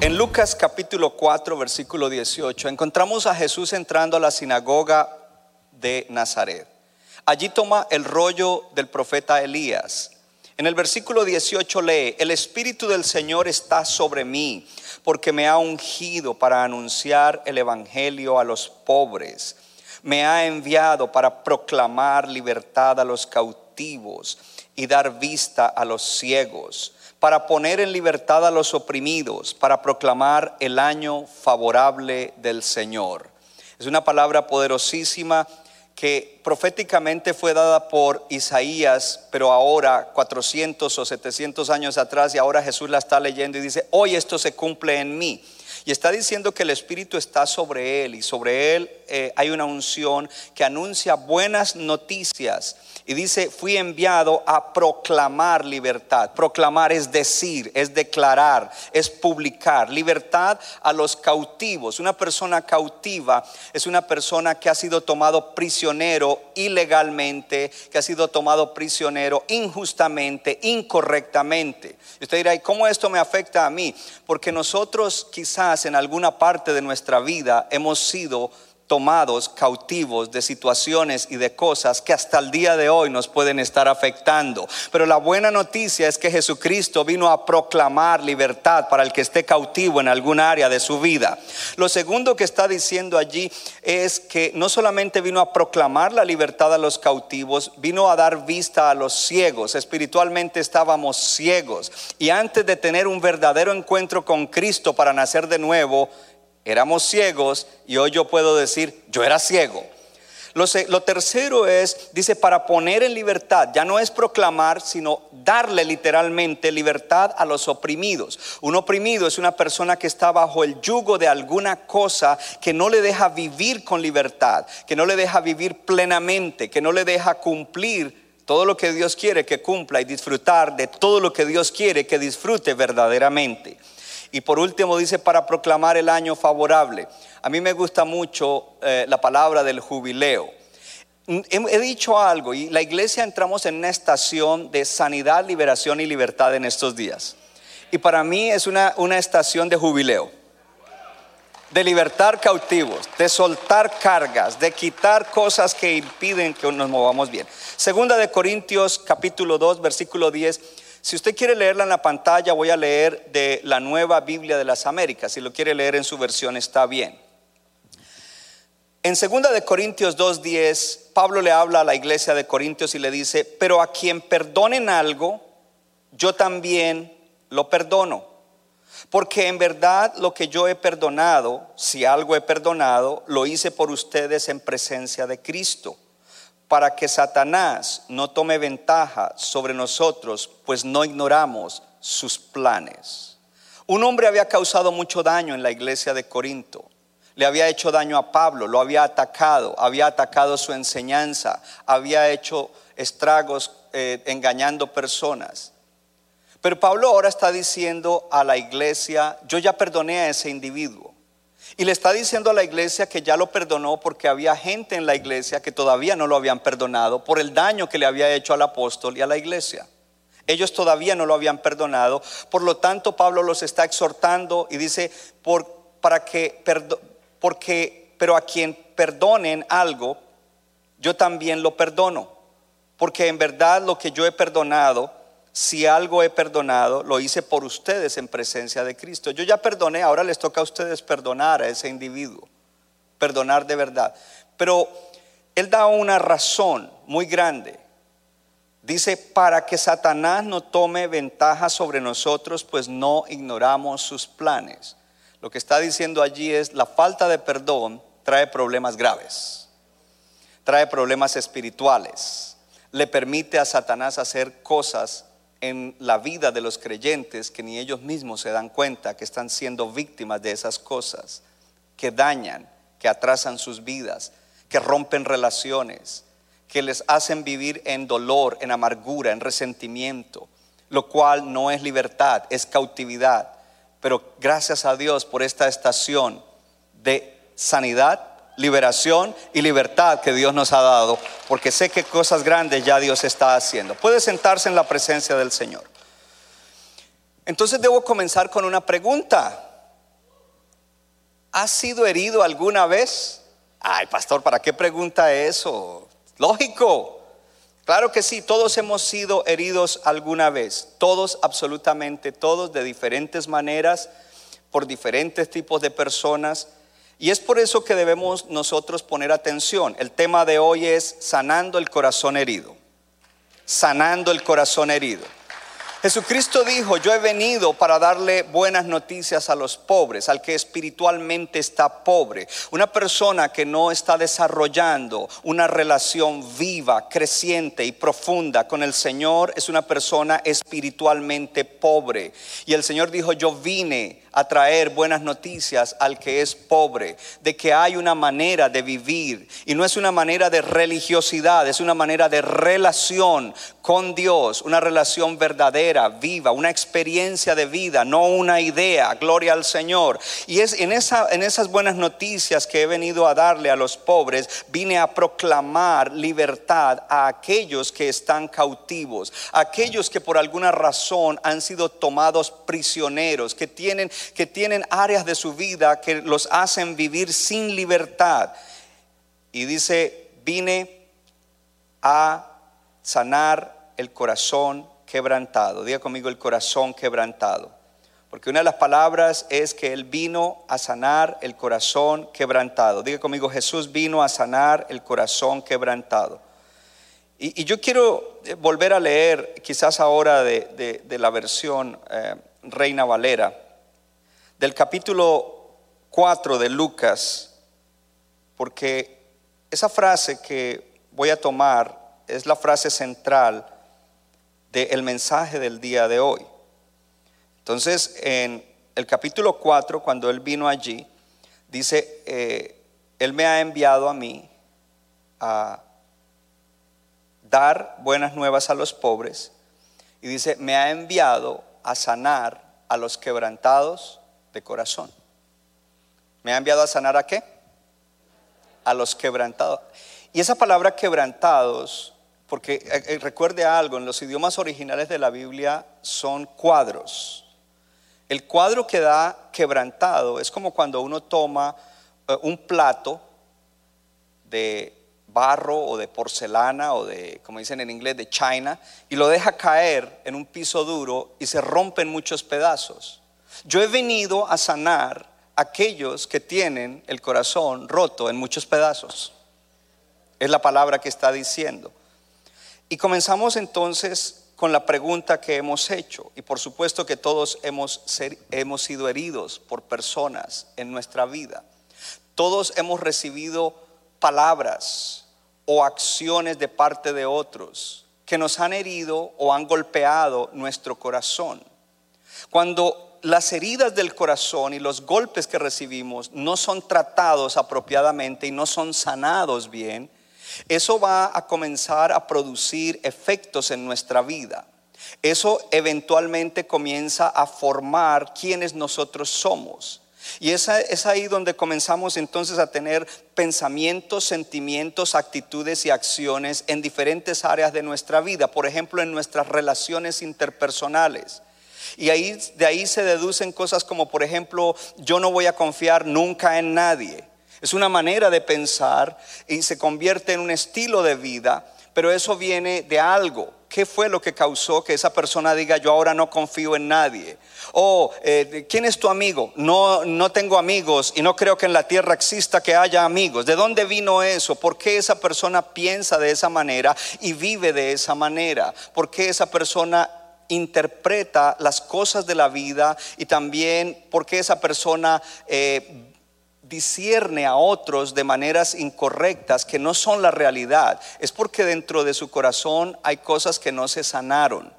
En Lucas capítulo 4, versículo 18, encontramos a Jesús entrando a la sinagoga de Nazaret. Allí toma el rollo del profeta Elías. En el versículo 18 lee, el Espíritu del Señor está sobre mí, porque me ha ungido para anunciar el Evangelio a los pobres. Me ha enviado para proclamar libertad a los cautivos y dar vista a los ciegos, para poner en libertad a los oprimidos, para proclamar el año favorable del Señor. Es una palabra poderosísima que proféticamente fue dada por Isaías, pero ahora 400 o 700 años atrás y ahora Jesús la está leyendo y dice, hoy esto se cumple en mí. Y está diciendo que el Espíritu está sobre él y sobre él eh, hay una unción que anuncia buenas noticias. Y dice, fui enviado a proclamar libertad. Proclamar es decir, es declarar, es publicar. Libertad a los cautivos. Una persona cautiva es una persona que ha sido tomado prisionero ilegalmente, que ha sido tomado prisionero injustamente, incorrectamente. Y usted dirá, ¿y cómo esto me afecta a mí? Porque nosotros quizás en alguna parte de nuestra vida hemos sido tomados cautivos de situaciones y de cosas que hasta el día de hoy nos pueden estar afectando. Pero la buena noticia es que Jesucristo vino a proclamar libertad para el que esté cautivo en algún área de su vida. Lo segundo que está diciendo allí es que no solamente vino a proclamar la libertad a los cautivos, vino a dar vista a los ciegos. Espiritualmente estábamos ciegos y antes de tener un verdadero encuentro con Cristo para nacer de nuevo, éramos ciegos y hoy yo puedo decir, yo era ciego. Lo, lo tercero es, dice, para poner en libertad, ya no es proclamar, sino darle literalmente libertad a los oprimidos. Un oprimido es una persona que está bajo el yugo de alguna cosa que no le deja vivir con libertad, que no le deja vivir plenamente, que no le deja cumplir todo lo que Dios quiere que cumpla y disfrutar de todo lo que Dios quiere que disfrute verdaderamente. Y por último dice para proclamar el año favorable. A mí me gusta mucho eh, la palabra del jubileo. Mm, He, dicho algo y la iglesia entramos en una estación de sanidad, liberación y libertad en estos días. Y para mí es una, una estación de jubileo de libertar cautivos, de soltar cargas, de quitar cosas que impiden que nos movamos bien. Segunda de Corintios capítulo 2 versículo 10. Si usted quiere leerla en la pantalla, voy a leer de la nueva Biblia de las Américas. Si lo quiere leer en su versión, está bien. En segunda de Corintios 2:10, Pablo le habla a la iglesia de Corintios y le dice, "Pero a quien perdonen algo, yo también lo perdono." Porque en verdad lo que yo he perdonado, si algo he perdonado, lo hice por ustedes en presencia de Cristo, para que Satanás no tome ventaja sobre nosotros, pues no ignoramos sus planes. Un hombre había causado mucho daño en la iglesia de Corinto. Le había hecho daño a Pablo, lo había atacado, había atacado su enseñanza, había hecho estragos eh, engañando personas. Pero Pablo ahora está diciendo a la iglesia, yo ya perdoné a ese individuo. Y le está diciendo a la iglesia que ya lo perdonó porque había gente en la iglesia que todavía no lo habían perdonado por el daño que le había hecho al apóstol y a la iglesia. Ellos todavía no lo habían perdonado. Por lo tanto, Pablo los está exhortando y dice, para que, porque, pero a quien perdonen algo, yo también lo perdono. Porque en verdad lo que yo he perdonado, si algo he perdonado, lo hice por ustedes en presencia de Cristo. Yo ya perdoné, ahora les toca a ustedes perdonar a ese individuo, perdonar de verdad. Pero él da una razón muy grande. Dice, para que Satanás no tome ventaja sobre nosotros, pues no ignoramos sus planes. Lo que está diciendo allí es, la falta de perdón trae problemas graves. trae problemas espirituales, le permite a Satanás hacer cosas en la vida de los creyentes que ni ellos mismos se dan cuenta que están siendo víctimas de esas cosas, que dañan, que atrasan sus vidas, que rompen relaciones, que les hacen vivir en dolor, en amargura, en resentimiento, lo cual no es libertad, es cautividad. Pero gracias a Dios por esta estación de sanidad, liberación y libertad que Dios nos ha dado, porque sé que cosas grandes ya Dios está haciendo. Puede sentarse en la presencia del Señor. Entonces debo comenzar con una pregunta. ¿Has sido herido alguna vez? Ay, pastor, ¿para qué pregunta eso? Lógico. Claro que sí, todos hemos sido heridos alguna vez. Todos, absolutamente todos, de diferentes maneras, por diferentes tipos de personas. Y es por eso que debemos nosotros poner atención. El tema de hoy es sanando el corazón herido. Sanando el corazón herido. Jesucristo dijo, yo he venido para darle buenas noticias a los pobres, al que espiritualmente está pobre. Una persona que no está desarrollando una relación viva, creciente y profunda con el Señor es una persona espiritualmente pobre. Y el Señor dijo, yo vine a traer buenas noticias al que es pobre, de que hay una manera de vivir y no es una manera de religiosidad, es una manera de relación con Dios, una relación verdadera, viva, una experiencia de vida, no una idea, gloria al Señor. Y es en, en esas buenas noticias que he venido a darle a los pobres, vine a proclamar libertad a aquellos que están cautivos, aquellos que por alguna razón han sido tomados prisioneros, que tienen que tienen áreas de su vida que los hacen vivir sin libertad. Y dice, vine a sanar el corazón quebrantado. Diga conmigo el corazón quebrantado. Porque una de las palabras es que Él vino a sanar el corazón quebrantado. Diga conmigo, Jesús vino a sanar el corazón quebrantado. Y, yo quiero eh, volver a leer, quizás ahora de, la versión eh, Reina Valera, del capítulo 4 de Lucas, porque esa frase que voy a tomar es la frase central del mensaje del día de hoy. Entonces, en el capítulo 4, cuando él vino allí, dice, eh, él me ha enviado a mí a dar buenas nuevas a los pobres, y dice, me ha enviado a sanar a los quebrantados de corazón. ¿Me ha enviado a sanar a qué? A los quebrantados. Y esa palabra quebrantados, porque eh, eh, recuerde algo, en los idiomas originales de la Biblia son cuadros. El cuadro que da quebrantado es como cuando uno toma eh, un plato de barro o de porcelana o de, como dicen en inglés, de china, y lo deja caer en un piso duro y se rompe en muchos pedazos. Yo he venido a sanar a aquellos que tienen el corazón roto en muchos pedazos. Es la palabra que está diciendo. Y comenzamos entonces con la pregunta que hemos hecho. Y por supuesto que todos hemos, hemos sido heridos por personas en nuestra vida. Todos hemos recibido palabras o acciones de parte de otros que nos han herido o han golpeado nuestro corazón. Cuando las heridas del corazón y los golpes que recibimos no son tratados apropiadamente y no son sanados bien, eso va a comenzar a producir efectos en nuestra vida. Eso eventualmente comienza a formar quienes nosotros somos. Y es ahí donde comenzamos entonces a tener pensamientos, sentimientos, actitudes y acciones en diferentes áreas de nuestra vida. Por ejemplo, en nuestras relaciones interpersonales. Y de ahí se deducen cosas como, por ejemplo, yo no voy a confiar nunca en nadie. Es una manera de pensar y se convierte en un estilo de vida, pero eso viene de algo. ¿Qué fue lo que causó que esa persona diga yo ahora no confío en nadie? O eh, ¿quién es tu amigo? No, no tengo amigos y no creo que en la tierra exista que haya amigos. ¿De dónde vino eso? ¿Por qué esa persona piensa de esa manera y vive de esa manera? ¿Por qué esa persona interpreta las cosas de la vida y también porque esa persona eh, discierne a otros de maneras incorrectas que no son la realidad, es porque dentro de su corazón hay cosas que no se sanaron.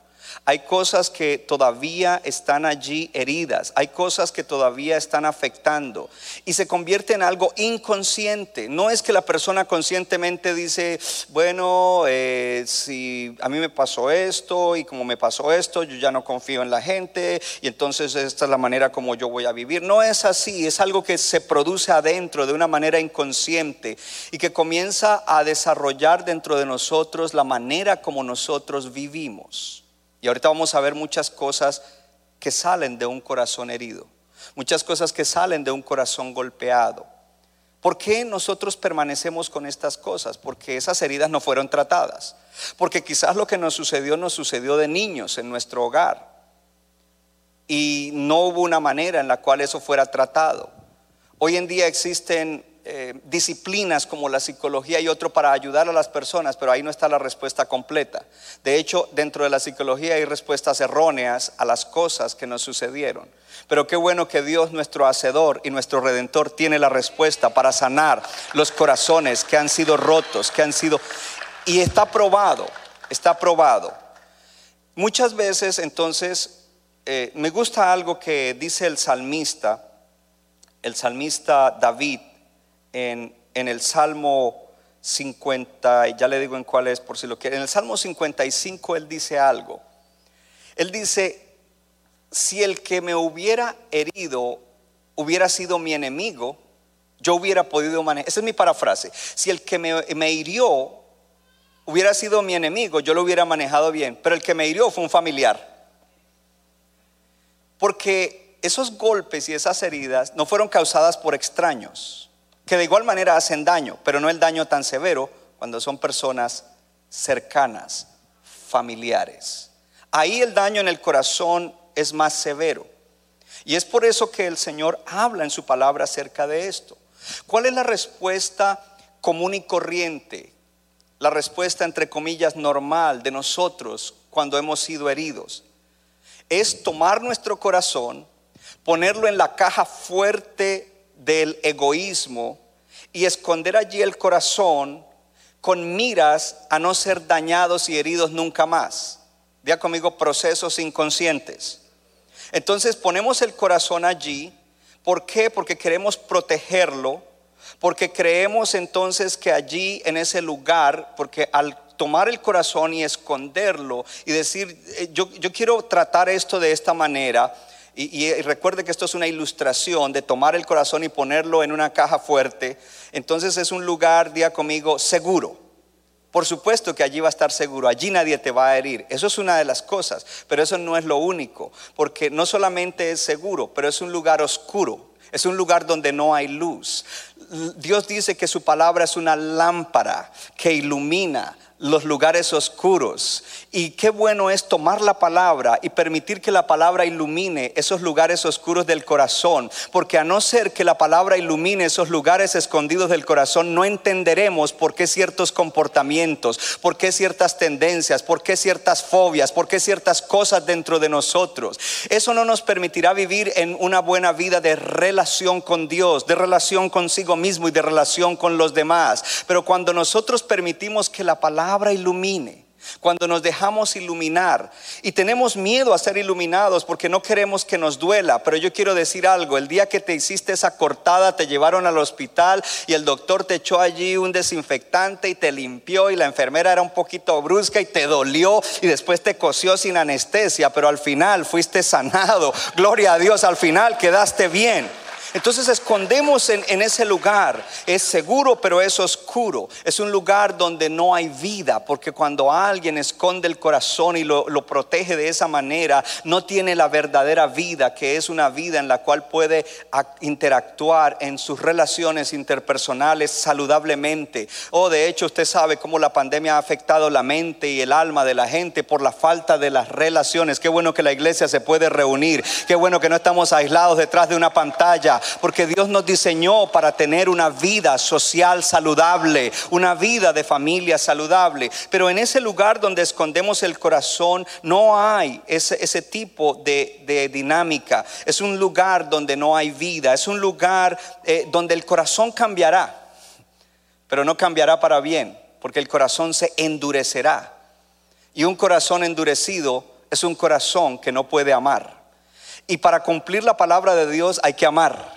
Hay cosas que todavía están allí heridas, hay cosas que todavía están afectando y se convierte en algo inconsciente. No es que la persona conscientemente dice, bueno, eh, si a mí me pasó esto y como me pasó esto, yo ya no confío en la gente y entonces esta es la manera como yo voy a vivir. No es así, es algo que se produce adentro de una manera inconsciente y que comienza a desarrollar dentro de nosotros la manera como nosotros vivimos. Y ahorita vamos a ver muchas cosas que salen de un corazón herido, muchas cosas que salen de un corazón golpeado. ¿Por qué nosotros permanecemos con estas cosas? Porque esas heridas no fueron tratadas. Porque quizás lo que nos sucedió nos sucedió de niños en nuestro hogar. Y no hubo una manera en la cual eso fuera tratado. Hoy en día existen eh, disciplinas como la psicología y otro para ayudar a las personas, pero ahí no está la respuesta completa. De hecho, dentro de la psicología hay respuestas erróneas a las cosas que nos sucedieron. Pero qué bueno que Dios, nuestro Hacedor y nuestro Redentor, tiene la respuesta para sanar los corazones que han sido rotos, que han sido... Y está probado, está probado. Muchas veces entonces eh, me gusta algo que dice el salmista, el salmista David, en, el Salmo 50, ya le digo en cuál es por si lo quiere. En el Salmo 55 él dice algo. Él dice, si el que me hubiera herido hubiera sido mi enemigo, yo hubiera podido manejar. Esa es mi parafrase. Si el que me, me, hirió hubiera sido mi enemigo, yo lo hubiera manejado bien. Pero el que me hirió fue un familiar. Porque esos golpes y esas heridas no fueron causadas por extraños que de igual manera hacen daño, pero no el daño tan severo cuando son personas cercanas, familiares. Ahí el daño en el corazón es más severo. Y es por eso que el Señor habla en su palabra acerca de esto. ¿Cuál es la respuesta común y corriente? La respuesta, entre comillas, normal de nosotros cuando hemos sido heridos. Es tomar nuestro corazón, ponerlo en la caja fuerte del egoísmo y esconder allí el corazón con miras a no ser dañados y heridos nunca más. Vea conmigo procesos inconscientes. Entonces ponemos el corazón allí. ¿Por qué? Porque queremos protegerlo. Porque creemos entonces que allí en ese lugar, porque al tomar el corazón y esconderlo y decir, eh, yo, yo quiero tratar esto de esta manera, y, recuerde que esto es una ilustración de tomar el corazón y ponerlo en una caja fuerte. Entonces es un lugar, día conmigo, seguro. Por supuesto que allí va a estar seguro, allí nadie te va a herir. Eso es una de las cosas, pero eso no es lo único, porque no solamente es seguro, pero es un lugar oscuro, es un lugar donde no hay luz. Dios dice que su palabra es una lámpara que ilumina los lugares oscuros. Y qué bueno es tomar la palabra y permitir que la palabra ilumine esos lugares oscuros del corazón. Porque a no ser que la palabra ilumine esos lugares escondidos del corazón, no entenderemos por qué ciertos comportamientos, por qué ciertas tendencias, por qué ciertas fobias, por qué ciertas cosas dentro de nosotros. Eso no nos permitirá vivir en una buena vida de relación con Dios, de relación consigo mismo y de relación con los demás. Pero cuando nosotros permitimos que la palabra ilumine, cuando nos dejamos iluminar y tenemos miedo a ser iluminados porque no queremos que nos duela, pero yo quiero decir algo, el día que te hiciste esa cortada te llevaron al hospital y el doctor te echó allí un desinfectante y te limpió y la enfermera era un poquito brusca y te dolió y después te cosió sin anestesia, pero al final fuiste sanado, gloria a Dios, al final quedaste bien. Entonces escondemos en, ese lugar. Es seguro, pero es oscuro. Es un lugar donde no hay vida, porque cuando alguien esconde el corazón y lo, protege de esa manera, no tiene la verdadera vida, que es una vida en la cual puede interactuar en sus relaciones interpersonales saludablemente. O oh, de hecho, usted sabe cómo la pandemia ha afectado la mente y el alma de la gente por la falta de las relaciones. Qué bueno que la iglesia se puede reunir. Qué bueno que no estamos aislados detrás de una pantalla porque Dios nos diseñó para tener una vida social saludable, una vida de familia saludable. Pero en ese lugar donde escondemos el corazón no hay ese, tipo de, de dinámica. Es un lugar donde no hay vida, es un lugar eh, donde el corazón cambiará, pero no cambiará para bien, porque el corazón se endurecerá. Y un corazón endurecido es un corazón que no puede amar. Y para cumplir la palabra de Dios hay que amar.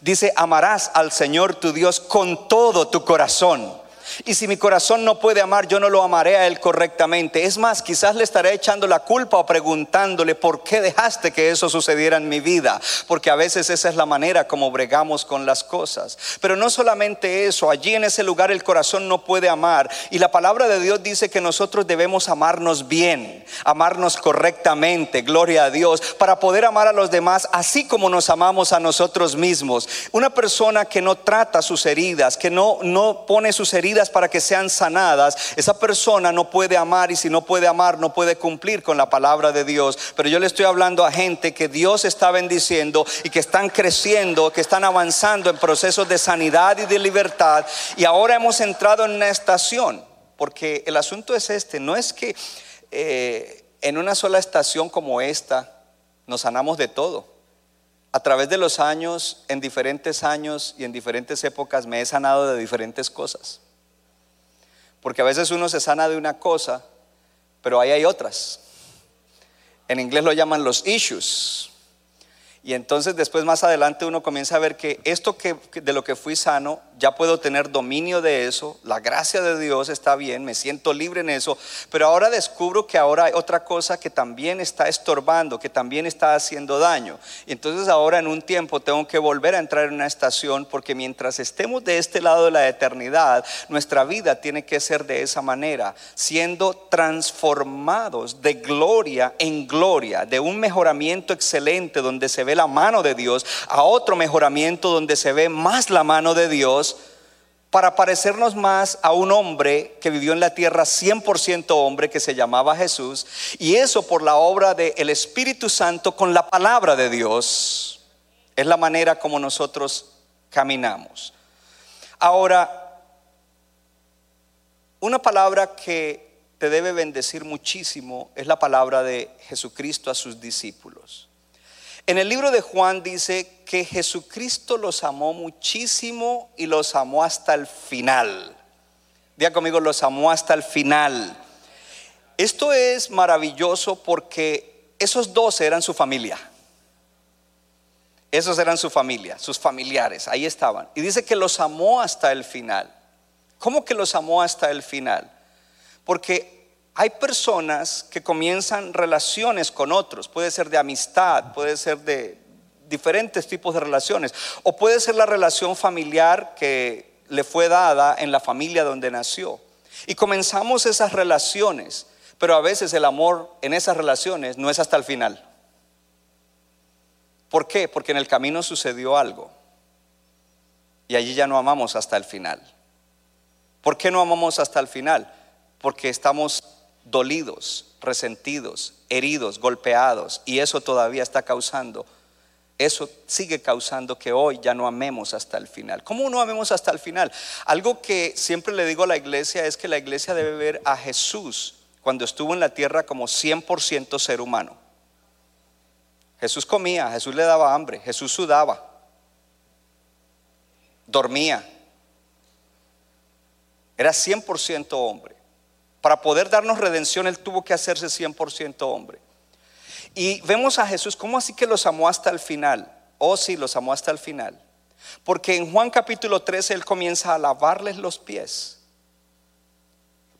Dice, amarás al Señor tu Dios con todo tu corazón. Y si mi corazón no puede amar, yo no lo amaré a Él correctamente. Es más, quizás le estaré echando la culpa o preguntándole por qué dejaste que eso sucediera en mi vida. Porque a veces esa es la manera como bregamos con las cosas. Pero no solamente eso, allí en ese lugar el corazón no puede amar. Y la palabra de Dios dice que nosotros debemos amarnos bien, amarnos correctamente, gloria a Dios, para poder amar a los demás así como nos amamos a nosotros mismos. Una persona que no trata sus heridas, que no, no pone sus heridas, para que sean sanadas, esa persona no puede amar y si no puede amar no puede cumplir con la palabra de Dios. Pero yo le estoy hablando a gente que Dios está bendiciendo y que están creciendo, que están avanzando en procesos de sanidad y de libertad. Y ahora hemos entrado en una estación, porque el asunto es este, no es que eh, en una sola estación como esta nos sanamos de todo. A través de los años, en diferentes años y en diferentes épocas, me he sanado de diferentes cosas. Porque a veces uno se sana de una cosa, pero ahí hay otras. En inglés lo llaman los issues. Y entonces después más adelante uno comienza a ver que esto que, de lo que fui sano, ya puedo tener dominio de eso, la gracia de Dios está bien, me siento libre en eso, pero ahora descubro que ahora hay otra cosa que también está estorbando, que también está haciendo daño. Y entonces ahora en un tiempo tengo que volver a entrar en una estación porque mientras estemos de este lado de la eternidad, nuestra vida tiene que ser de esa manera, siendo transformados de gloria en gloria, de un mejoramiento excelente donde se ve la mano de Dios, a otro mejoramiento donde se ve más la mano de Dios, para parecernos más a un hombre que vivió en la tierra 100% hombre que se llamaba Jesús, y eso por la obra del Espíritu Santo con la palabra de Dios. Es la manera como nosotros caminamos. Ahora, una palabra que te debe bendecir muchísimo es la palabra de Jesucristo a sus discípulos. En el libro de Juan dice que Jesucristo los amó muchísimo y los amó hasta el final. Diga conmigo, los amó hasta el final. Esto es maravilloso porque esos dos eran su familia. Esos eran su familia, sus familiares, ahí estaban. Y dice que los amó hasta el final. ¿Cómo que los amó hasta el final? Porque hay personas que comienzan relaciones con otros, puede ser de amistad, puede ser de diferentes tipos de relaciones, o puede ser la relación familiar que le fue dada en la familia donde nació. Y comenzamos esas relaciones, pero a veces el amor en esas relaciones no es hasta el final. ¿Por qué? Porque en el camino sucedió algo y allí ya no amamos hasta el final. ¿Por qué no amamos hasta el final? Porque estamos dolidos, resentidos, heridos, golpeados, y eso todavía está causando, eso sigue causando que hoy ya no amemos hasta el final. ¿Cómo no amemos hasta el final? Algo que siempre le digo a la iglesia es que la iglesia debe ver a Jesús cuando estuvo en la tierra como 100% ser humano. Jesús comía, Jesús le daba hambre, Jesús sudaba, dormía. Era 100% hombre. Para poder darnos redención, Él tuvo que hacerse 100% hombre. Y vemos a Jesús, ¿cómo así que los amó hasta el final? Oh, sí, los amó hasta el final. Porque en Juan capítulo 13 Él comienza a lavarles los pies.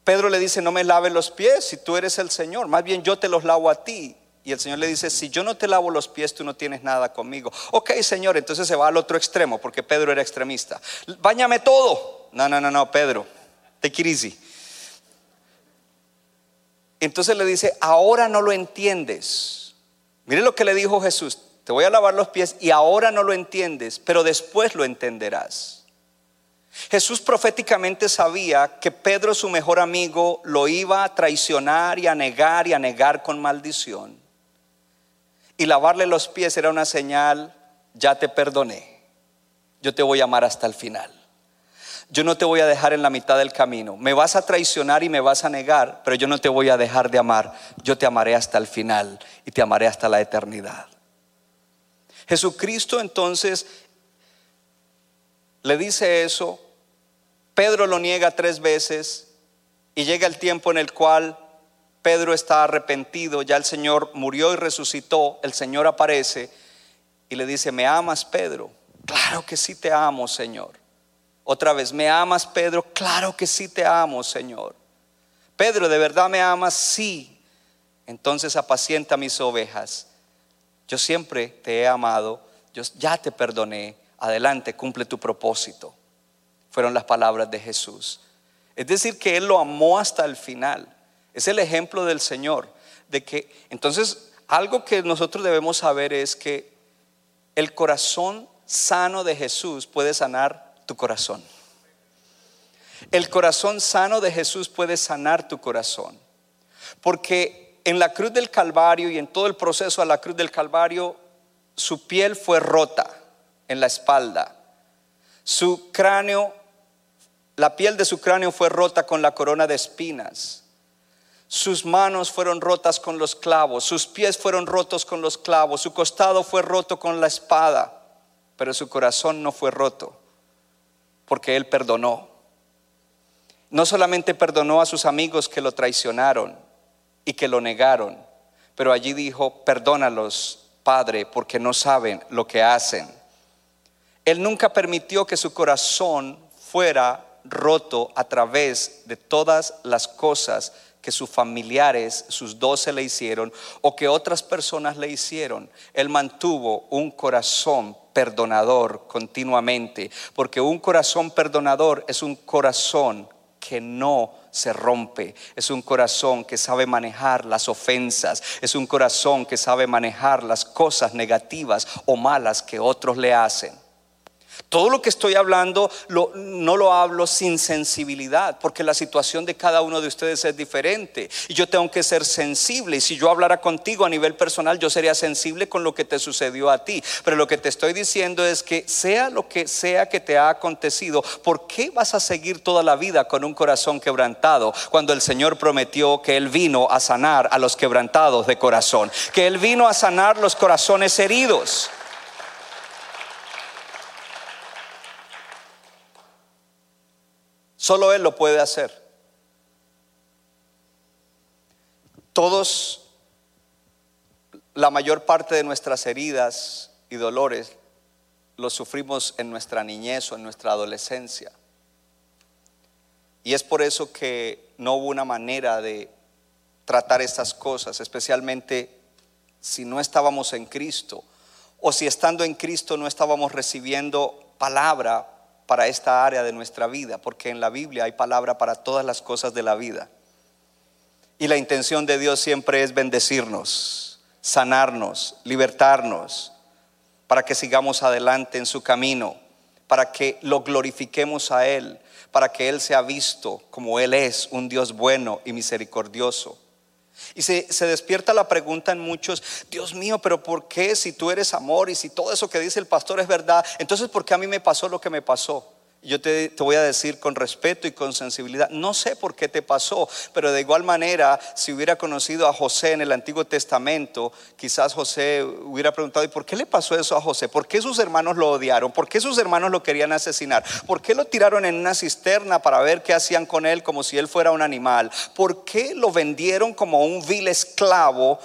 Pedro le dice, no me laves los pies si tú eres el Señor, más bien yo te los lavo a ti. Y el Señor le dice, si yo no te lavo los pies, tú no tienes nada conmigo. Ok, Señor, entonces se va al otro extremo, porque Pedro era extremista. Báñame todo. No, no, no, no, Pedro, te it entonces le dice, ahora no lo entiendes. Mire lo que le dijo Jesús, te voy a lavar los pies y ahora no lo entiendes, pero después lo entenderás. Jesús proféticamente sabía que Pedro, su mejor amigo, lo iba a traicionar y a negar y a negar con maldición. Y lavarle los pies era una señal ya te perdoné, yo te voy a amar hasta el final. Yo no te voy a dejar en la mitad del camino. Me vas a traicionar y me vas a negar, pero yo no te voy a dejar de amar. Yo te amaré hasta el final y te amaré hasta la eternidad. Jesucristo entonces le dice eso, Pedro lo niega tres veces y llega el tiempo en el cual Pedro está arrepentido, ya el Señor murió y resucitó, el Señor aparece y le dice, ¿me amas Pedro? Claro que sí te amo, Señor. Otra vez, ¿me amas Pedro? Claro que sí te amo, Señor. Pedro, ¿de verdad me amas? Sí. Entonces apacienta mis ovejas. Yo siempre te he amado, yo ya te perdoné. Adelante, cumple tu propósito. Fueron las palabras de Jesús. Es decir, que Él lo amó hasta el final. Es el ejemplo del Señor. De que, entonces, algo que nosotros debemos saber es que el corazón sano de Jesús puede sanar tu corazón. El corazón sano de Jesús puede sanar tu corazón. Porque en la cruz del Calvario y en todo el proceso a la cruz del Calvario, su piel fue rota en la espalda. Su cráneo, la piel de su cráneo fue rota con la corona de espinas. Sus manos fueron rotas con los clavos, sus pies fueron rotos con los clavos, su costado fue roto con la espada, pero su corazón no fue roto, porque él perdonó. No solamente perdonó a sus amigos que lo traicionaron y que lo negaron, pero allí dijo, perdónalos, Padre, porque no saben lo que hacen. Él nunca permitió que su corazón fuera roto a través de todas las cosas que sus familiares, sus doce le hicieron o que otras personas le hicieron. Él mantuvo un corazón perdonador continuamente, porque un corazón perdonador es un corazón que no se rompe. Es un corazón que sabe manejar las ofensas. Es un corazón que sabe manejar las cosas negativas o malas que otros le hacen. Todo lo que estoy hablando no lo hablo sin sensibilidad, porque la situación de cada uno de ustedes es diferente. Y yo tengo que ser sensible. Y si yo hablara contigo a nivel personal, yo sería sensible con lo que te sucedió a ti. Pero lo que te estoy diciendo es que sea lo que sea que te ha acontecido, ¿por qué vas a seguir toda la vida con un corazón quebrantado cuando el Señor prometió que Él vino a sanar a los quebrantados de corazón? Que Él vino a sanar los corazones heridos. Solo Él lo puede hacer. Todos, la mayor parte de nuestras heridas y dolores los sufrimos en nuestra niñez o en nuestra adolescencia. Y es por eso que no hubo una manera de tratar estas cosas, especialmente si no estábamos en Cristo o si estando en Cristo no estábamos recibiendo palabra para esta área de nuestra vida, porque en la Biblia hay palabra para todas las cosas de la vida. Y la intención de Dios siempre es bendecirnos, sanarnos, libertarnos, para que sigamos adelante en su camino, para que lo glorifiquemos a Él, para que Él sea visto como Él es, un Dios bueno y misericordioso. Y se, despierta la pregunta en muchos, Dios mío, pero ¿por qué si tú eres amor y si todo eso que dice el pastor es verdad, entonces ¿por qué a mí me pasó lo que me pasó? Yo te, voy a decir con respeto y con sensibilidad, no sé por qué te pasó, pero de igual manera, si hubiera conocido a José en el Antiguo Testamento, quizás José hubiera preguntado, ¿y por qué le pasó eso a José? ¿Por qué sus hermanos lo odiaron? ¿Por qué sus hermanos lo querían asesinar? ¿Por qué lo tiraron en una cisterna para ver qué hacían con él como si él fuera un animal? ¿Por qué lo vendieron como un vil esclavo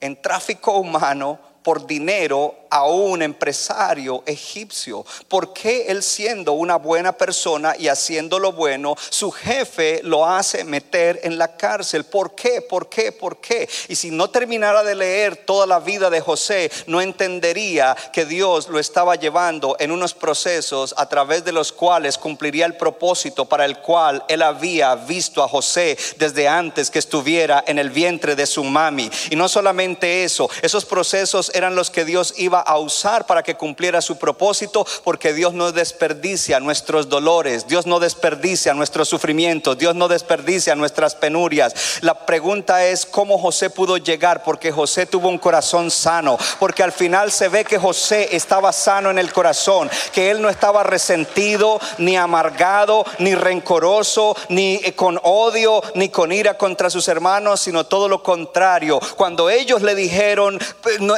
en tráfico humano por dinero a un empresario egipcio. ¿Por qué él siendo una buena persona y haciendo lo bueno, su jefe lo hace meter en la cárcel? ¿Por qué? ¿Por qué? ¿Por qué? Y si no terminara de leer toda la vida de José, no entendería que Dios lo estaba llevando en unos procesos a través de los cuales cumpliría el propósito para el cual él había visto a José desde antes que estuviera en el vientre de su mami. Y no solamente eso, esos procesos eran los que Dios iba a usar para que cumpliera su propósito, porque Dios no desperdicia nuestros dolores, Dios no desperdicia nuestros sufrimientos, Dios no desperdicia nuestras penurias. La pregunta es cómo José pudo llegar, porque José tuvo un corazón sano, porque al final se ve que José estaba sano en el corazón, que él no estaba resentido, ni amargado, ni rencoroso, ni con odio, ni con ira contra sus hermanos, sino todo lo contrario. Cuando ellos le dijeron,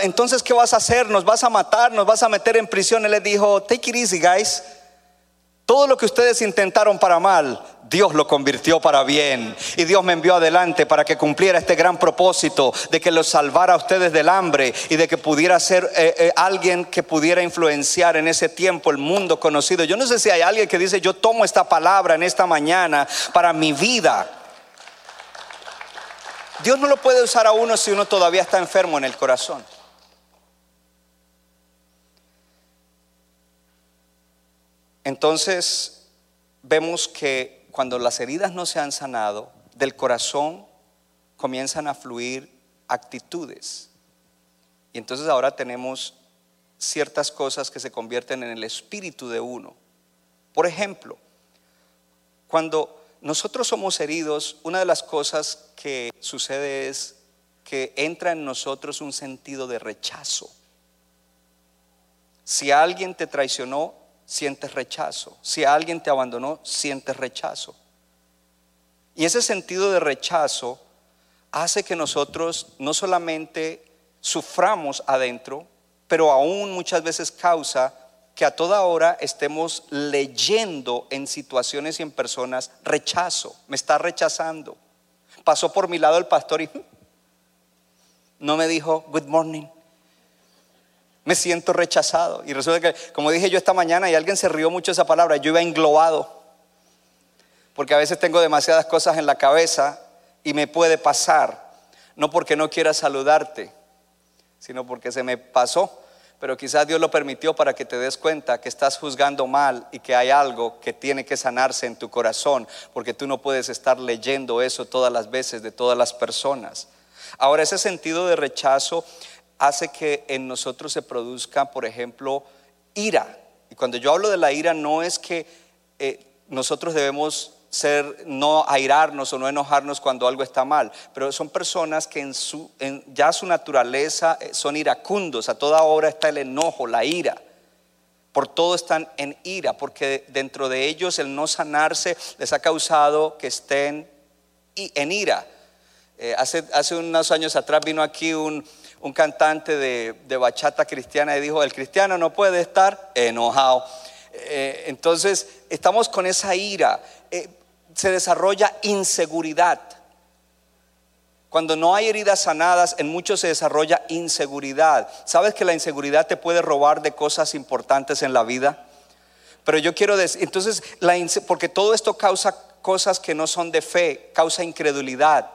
entonces, ¿qué vas a hacer? ¿Nos vas a matar? ¿Nos vas a meter en prisión? Él les dijo, take it easy, guys. Todo lo que ustedes intentaron para mal, Dios lo convirtió para bien. Y Dios me envió adelante para que cumpliera este gran propósito de que los salvara a ustedes del hambre y de que pudiera ser eh, eh, alguien que pudiera influenciar en ese tiempo el mundo conocido. Yo no sé si hay alguien que dice, yo tomo esta palabra en esta mañana para mi vida. Dios no lo puede usar a uno si uno todavía está enfermo en el corazón. Entonces vemos que cuando las heridas no se han sanado, del corazón comienzan a fluir actitudes. Y entonces ahora tenemos ciertas cosas que se convierten en el espíritu de uno. Por ejemplo, cuando nosotros somos heridos, una de las cosas que sucede es que entra en nosotros un sentido de rechazo. Si alguien te traicionó, sientes rechazo. Si alguien te abandonó, sientes rechazo. Y ese sentido de rechazo hace que nosotros no solamente suframos adentro, pero aún muchas veces causa que a toda hora estemos leyendo en situaciones y en personas rechazo. Me está rechazando. Pasó por mi lado el pastor y no me dijo good morning me siento rechazado. Y resulta que, como dije yo esta mañana, y alguien se rió mucho de esa palabra, yo iba englobado. Porque a veces tengo demasiadas cosas en la cabeza y me puede pasar. No porque no quiera saludarte, sino porque se me pasó. Pero quizás Dios lo permitió para que te des cuenta que estás juzgando mal y que hay algo que tiene que sanarse en tu corazón, porque tú no puedes estar leyendo eso todas las veces de todas las personas. Ahora, ese sentido de rechazo hace que en nosotros se produzca, por ejemplo, ira. Y cuando yo hablo de la ira, no es que eh, nosotros debemos ser, no airarnos o no enojarnos cuando algo está mal, pero son personas que en su, en ya su naturaleza eh, son iracundos, a toda hora está el enojo, la ira. Por todo están en ira, porque dentro de ellos el no sanarse les ha causado que estén en ira. Eh, hace, hace unos años atrás vino aquí un, un cantante de, bachata cristiana y dijo, el cristiano no puede estar enojado. Eh, entonces, estamos con esa ira. Eh, se desarrolla inseguridad. Cuando no hay heridas sanadas, en muchos se desarrolla inseguridad. ¿Sabes que la inseguridad te puede robar de cosas importantes en la vida? Pero yo quiero decir, entonces, porque todo esto causa cosas que no son de fe, causa incredulidad.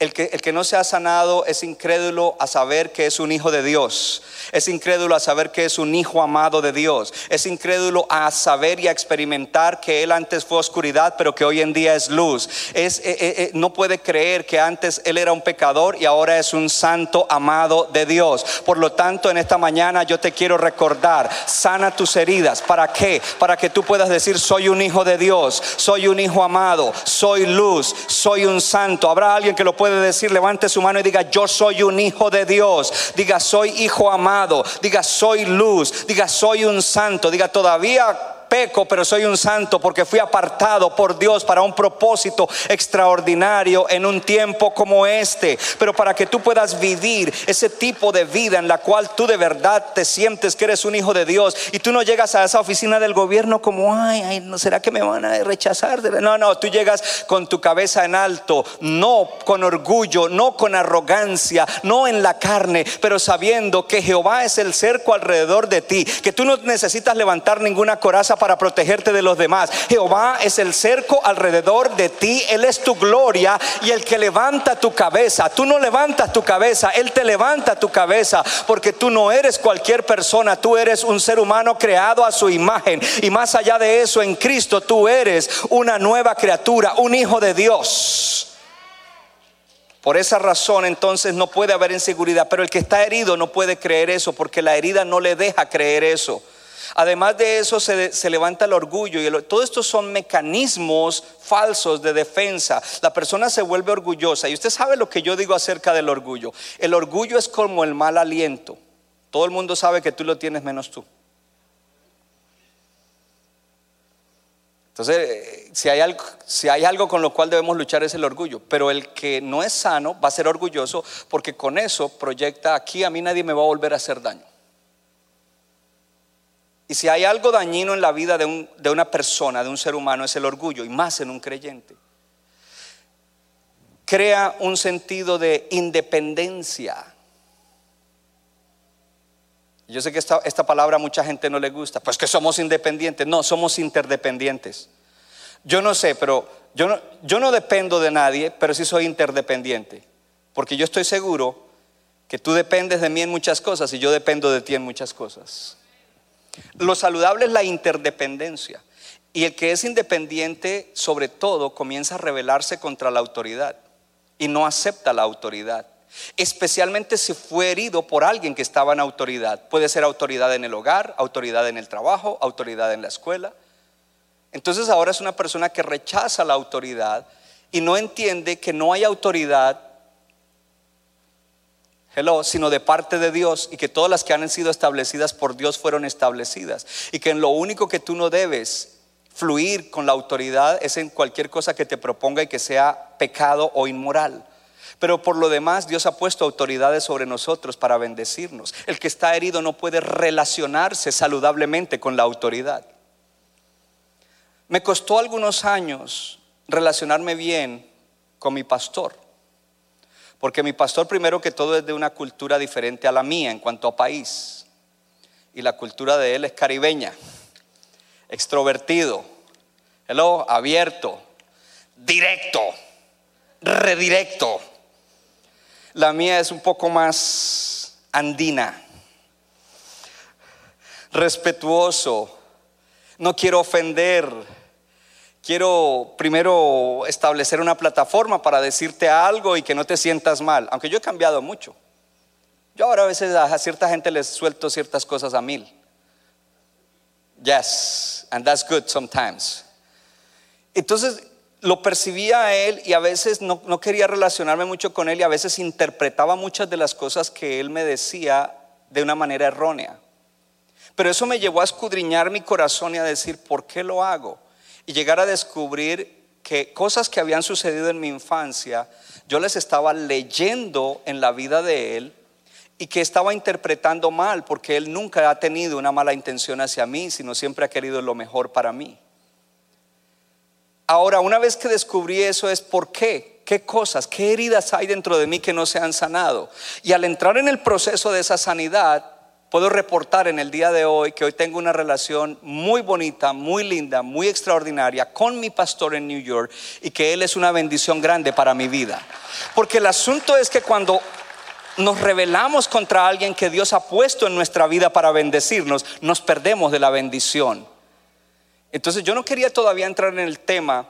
El que, el que, no se ha sanado es incrédulo a saber que es un hijo de Dios. Es incrédulo a saber que es un hijo amado de Dios. Es incrédulo a saber y a experimentar que él antes fue oscuridad, pero que hoy en día es luz. Es, eh, eh, eh, no puede creer que antes él era un pecador y ahora es un santo amado de Dios. Por lo tanto, en esta mañana yo te quiero recordar, sana tus heridas. ¿Para qué? Para que tú puedas decir, soy un hijo de Dios, soy un hijo amado, soy luz, soy un santo. ¿Habrá alguien que lo pueda decir, levante su mano y diga, yo soy un hijo de Dios. Diga, soy hijo amado. Diga, soy luz. Diga, soy un santo. Diga, todavía peco, pero soy un santo porque fui apartado por Dios para un propósito extraordinario en un tiempo como este. Pero para que tú puedas vivir ese tipo de vida en la cual tú de verdad te sientes que eres un hijo de Dios y tú no llegas a esa oficina del gobierno como, ay, ay, ¿no será que me van a rechazar? No, no, tú llegas con tu cabeza en alto, no con orgullo, no con arrogancia, no en la carne, pero sabiendo que Jehová es el cerco alrededor de ti, que tú no necesitas levantar ninguna coraza para protegerte de los demás. Jehová es el cerco alrededor de ti. Él es tu gloria y el que levanta tu cabeza. Tú no levantas tu cabeza, Él te levanta tu cabeza porque tú no eres cualquier persona. Tú eres un ser humano creado a su imagen. Y más allá de eso, en Cristo tú eres una nueva criatura, un hijo de Dios. Por esa razón entonces no puede haber inseguridad, pero el que está herido no puede creer eso porque la herida no le deja creer eso. Además de eso se, levanta el orgullo y todo esto son mecanismos falsos de defensa. La persona se vuelve orgullosa y usted sabe lo que yo digo acerca del orgullo. El orgullo es como el mal aliento. Todo el mundo sabe que tú lo tienes menos tú. Entonces, eh, si hay algo con lo cual debemos luchar es el orgullo, pero el que no es sano va a ser orgulloso porque con eso proyecta aquí a mí nadie me va a volver a hacer daño. Y si hay algo dañino en la vida de, un- de una persona, de un ser humano, es el orgullo, y más en un creyente. Crea un sentido de independencia. Yo sé que esta, esta palabra a mucha gente no le gusta, pues que somos independientes. No, somos interdependientes. Yo no sé, pero yo no, yo no dependo de nadie, pero sí soy interdependiente. Porque yo estoy seguro que tú dependes de mí en muchas cosas y yo dependo de ti en muchas cosas. Lo saludable es la interdependencia. Y el que es independiente, sobre todo, comienza a rebelarse contra la autoridad y no acepta la autoridad. Especialmente si fue herido por alguien que estaba en autoridad. Puede ser autoridad en el hogar, autoridad en el trabajo, autoridad en la escuela. Entonces ahora es una persona que rechaza la autoridad y no entiende que no hay autoridad hello, sino de parte de Dios y que todas las que han sido establecidas por Dios fueron establecidas y que en lo único que tú no debes fluir con la autoridad es en cualquier cosa que te proponga y que sea pecado o inmoral. Pero por lo demás, Dios ha puesto autoridades sobre nosotros para bendecirnos. El que está herido no puede relacionarse saludablemente con la autoridad. Me costó algunos años relacionarme bien con mi pastor. Porque mi pastor primero que todo es de una cultura diferente a la mía en cuanto a país. Y la cultura de él es caribeña, extrovertido, hello, abierto, directo, redirecto. La mía es un poco más andina, respetuoso, no quiero ofender, quiero primero establecer una plataforma para decirte algo y que no te sientas mal, aunque yo he cambiado mucho. Yo ahora a veces a cierta gente les suelto ciertas cosas a mil. Yes, and that's good sometimes. Entonces lo percibía a él y a veces no, no quería relacionarme mucho con él y a veces interpretaba muchas de las cosas que él me decía de una manera errónea. Pero eso me llevó a escudriñar mi corazón y a decir, ¿por qué lo hago? Y llegar a descubrir que cosas que habían sucedido en mi infancia, yo les estaba leyendo en la vida de él y que estaba interpretando mal, porque él nunca ha tenido una mala intención hacia mí, sino siempre ha querido lo mejor para mí. Ahora, una vez que descubrí eso es por qué, qué cosas, qué heridas hay dentro de mí que no se han sanado. Y al entrar en el proceso de esa sanidad, puedo reportar en el día de hoy que hoy tengo una relación muy bonita, muy linda, muy extraordinaria con mi pastor en New York y que él es una bendición grande para mi vida. Porque el asunto es que cuando nos rebelamos contra alguien que Dios ha puesto en nuestra vida para bendecirnos, nos perdemos de la bendición. Entonces yo no quería todavía entrar en el tema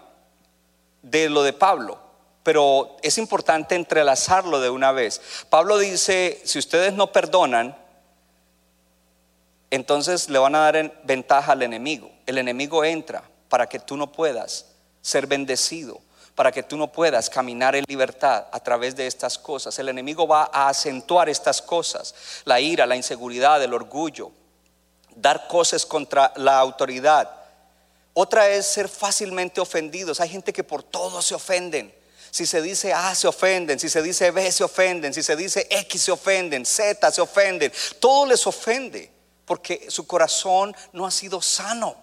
de lo de Pablo, pero es importante entrelazarlo de una vez. Pablo dice, si ustedes no perdonan, entonces le van a dar en ventaja al enemigo. El enemigo entra para que tú no puedas ser bendecido, para que tú no puedas caminar en libertad a través de estas cosas. El enemigo va a acentuar estas cosas, la ira, la inseguridad, el orgullo, dar cosas contra la autoridad. Otra es ser fácilmente ofendidos. Hay gente que por todo se ofenden. Si se dice A se ofenden, si se dice B se ofenden, si se dice X se ofenden, Z se ofenden. Todo les ofende porque su corazón no ha sido sano.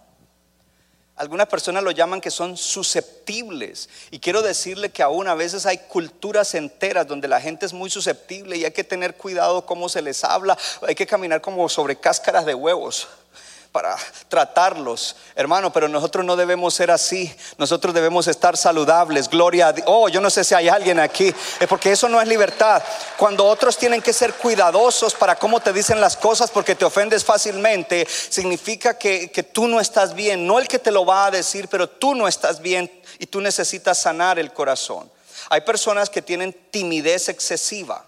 Algunas personas lo llaman que son susceptibles. Y quiero decirle que aún a veces hay culturas enteras donde la gente es muy susceptible y hay que tener cuidado cómo se les habla. Hay que caminar como sobre cáscaras de huevos para tratarlos, hermano, pero nosotros no debemos ser así. Nosotros debemos estar saludables. Gloria a Dios. Oh, yo no sé si hay alguien aquí, es porque eso no es libertad. Cuando otros tienen que ser cuidadosos para cómo te dicen las cosas porque te ofendes fácilmente, significa que, que tú no estás bien. No el que te lo va a decir, pero tú no estás bien y tú necesitas sanar el corazón. Hay personas que tienen timidez excesiva.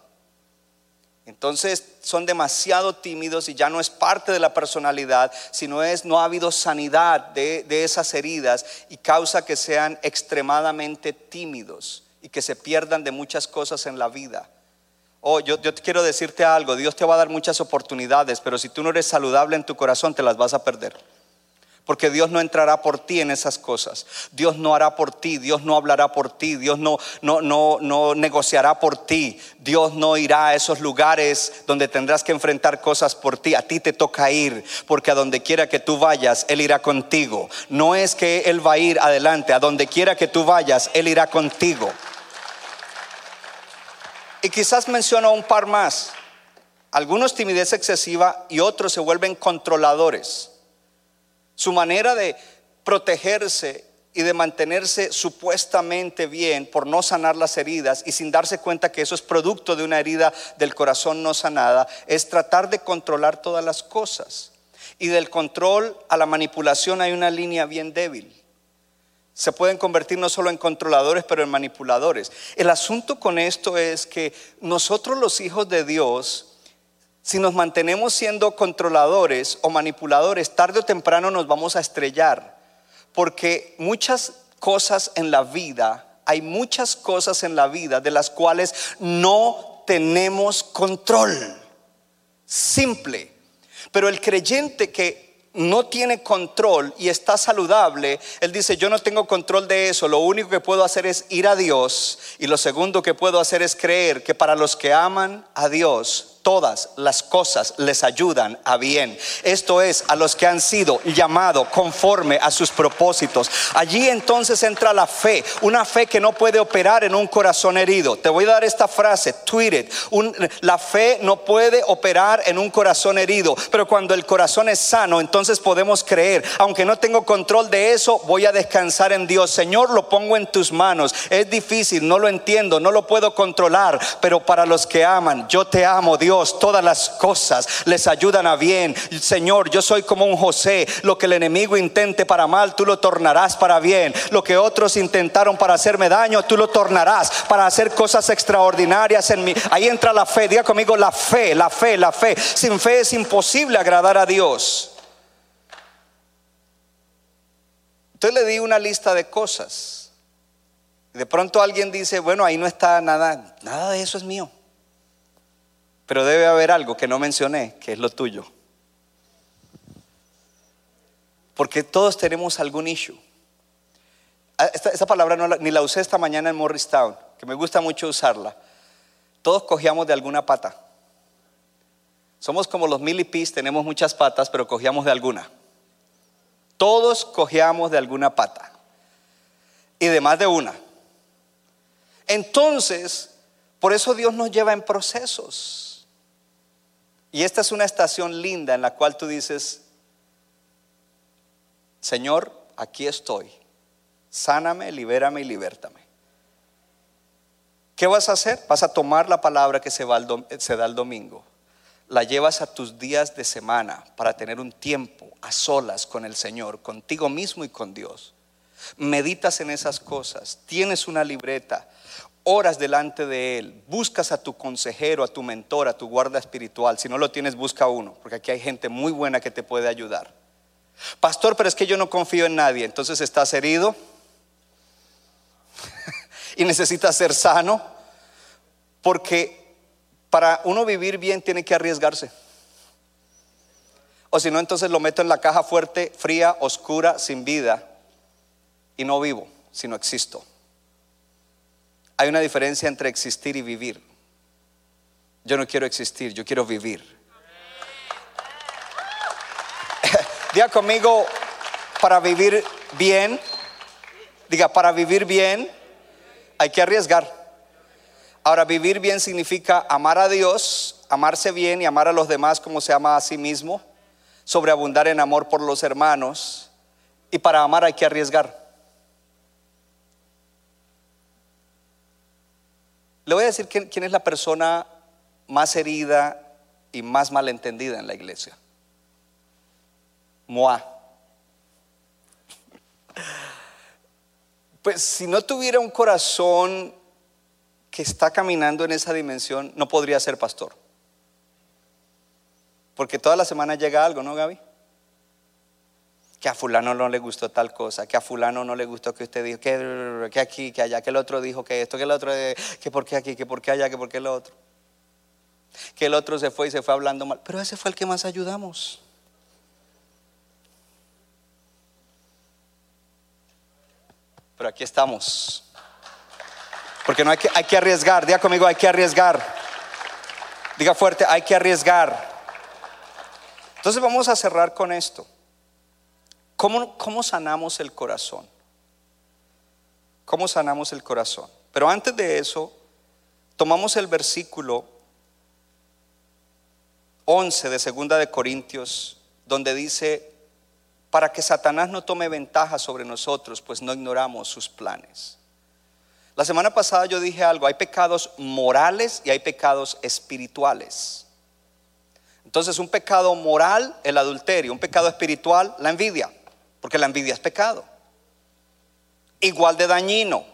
Entonces son demasiado tímidos y ya no es parte de la personalidad, sino es no ha habido sanidad de, de esas heridas y causa que sean extremadamente tímidos y que se pierdan de muchas cosas en la vida. Oh, yo, yo quiero decirte algo, Dios te va a dar muchas oportunidades, pero si tú no eres saludable en tu corazón, te las vas a perder. Porque Dios no entrará por ti en esas cosas. Dios no hará por ti, Dios no hablará por ti, Dios no, no, no, no negociará por ti. Dios no irá a esos lugares donde tendrás que enfrentar cosas por ti. A ti te toca ir, porque a donde quiera que tú vayas, Él irá contigo. No es que Él va a ir adelante, a donde quiera que tú vayas, Él irá contigo. Y quizás menciono un par más. Algunos timidez excesiva y otros se vuelven controladores. Su manera de protegerse y de mantenerse supuestamente bien por no sanar las heridas y sin darse cuenta que eso es producto de una herida del corazón no sanada, es tratar de controlar todas las cosas. Y del control a la manipulación hay una línea bien débil. Se pueden convertir no solo en controladores, pero en manipuladores. El asunto con esto es que nosotros los hijos de Dios si nos mantenemos siendo controladores o manipuladores, tarde o temprano nos vamos a estrellar. Porque muchas cosas en la vida, hay muchas cosas en la vida de las cuales no tenemos control. Simple. Pero el creyente que no tiene control y está saludable, él dice, yo no tengo control de eso, lo único que puedo hacer es ir a Dios y lo segundo que puedo hacer es creer que para los que aman a Dios, todas las cosas les ayudan a bien. Esto es, a los que han sido llamados conforme a sus propósitos. Allí entonces entra la fe, una fe que no puede operar en un corazón herido. Te voy a dar esta frase, tweet it. la fe no puede operar en un corazón herido, pero cuando el corazón es sano, entonces podemos creer. Aunque no tengo control de eso, voy a descansar en Dios. Señor, lo pongo en tus manos. Es difícil, no lo entiendo, no lo puedo controlar, pero para los que aman, yo te amo, Dios todas las cosas les ayudan a bien. Señor, yo soy como un José. Lo que el enemigo intente para mal, tú lo tornarás para bien. Lo que otros intentaron para hacerme daño, tú lo tornarás para hacer cosas extraordinarias en mí. Ahí entra la fe. Diga conmigo la fe, la fe, la fe. Sin fe es imposible agradar a Dios. Entonces le di una lista de cosas. De pronto alguien dice, bueno, ahí no está nada, nada de eso es mío. Pero debe haber algo que no mencioné, que es lo tuyo. Porque todos tenemos algún issue. Ah, esta, palabra ni la usé esta mañana en Morristown, que me gusta mucho usarla. Todos cogíamos de alguna pata. Somos como los milipis, tenemos muchas patas, pero cogíamos de alguna. Todos cogíamos de alguna pata. Y de más de una. Entonces, por eso Dios nos lleva en procesos. Y esta es una estación linda en la cual tú dices, Señor, aquí estoy. Sáname, libérame y libértame. ¿Qué vas a hacer? Vas a tomar la palabra que se, se da el domingo. La llevas a tus días de semana para tener un tiempo a solas con el Señor, contigo mismo y con Dios. Meditas en esas cosas. Tienes una libreta oras delante de Él, buscas a tu consejero, a tu mentor, a tu guarda espiritual. Si no lo tienes, busca uno, porque aquí hay gente muy buena que te puede ayudar. Pastor, pero es que yo no confío en nadie. Entonces estás herido y necesitas ser sano, porque para uno vivir bien tiene que arriesgarse. O si no, entonces lo meto en la caja fuerte, fría, oscura, sin vida, y no vivo, sino existo. Hay una diferencia entre existir y vivir. Yo no quiero existir, yo quiero vivir. Diga conmigo, para vivir bien, diga, para vivir bien hay que arriesgar. Ahora, vivir bien significa amar a Dios, amarse bien y amar a los demás como se ama a sí mismo, sobreabundar en amor por los hermanos. Y para amar hay que arriesgar. Le voy a decir quién, es la persona más herida y más malentendida en la iglesia. Moa. Pues si no tuviera un corazón que está caminando en esa dimensión no podría ser pastor. Porque toda la semana llega algo, ¿no, Gaby? Que a fulano no le gustó tal cosa, que a fulano no le gustó que usted dijo, que, que aquí, que allá, que el otro dijo que esto, que el otro, eh, que por qué aquí, que por qué allá, que por qué el otro. Que el otro se fue y se fue hablando mal. Pero ese fue el que más ayudamos. Pero aquí estamos. Porque no hay que, hay que arriesgar. Diga conmigo, hay que arriesgar. Diga fuerte, hay que arriesgar. Entonces vamos a cerrar con esto. ¿Cómo, ¿Cómo sanamos el corazón? ¿Cómo sanamos el corazón? Pero antes de eso, tomamos el versículo 11 de Segunda de Corintios, donde dice, para que Satanás no tome ventaja sobre nosotros, pues no ignoramos sus planes. La semana pasada yo dije algo, hay pecados morales y hay pecados espirituales. Entonces un pecado moral, el adulterio, un pecado espiritual, la envidia, porque la envidia es pecado. Igual de dañino.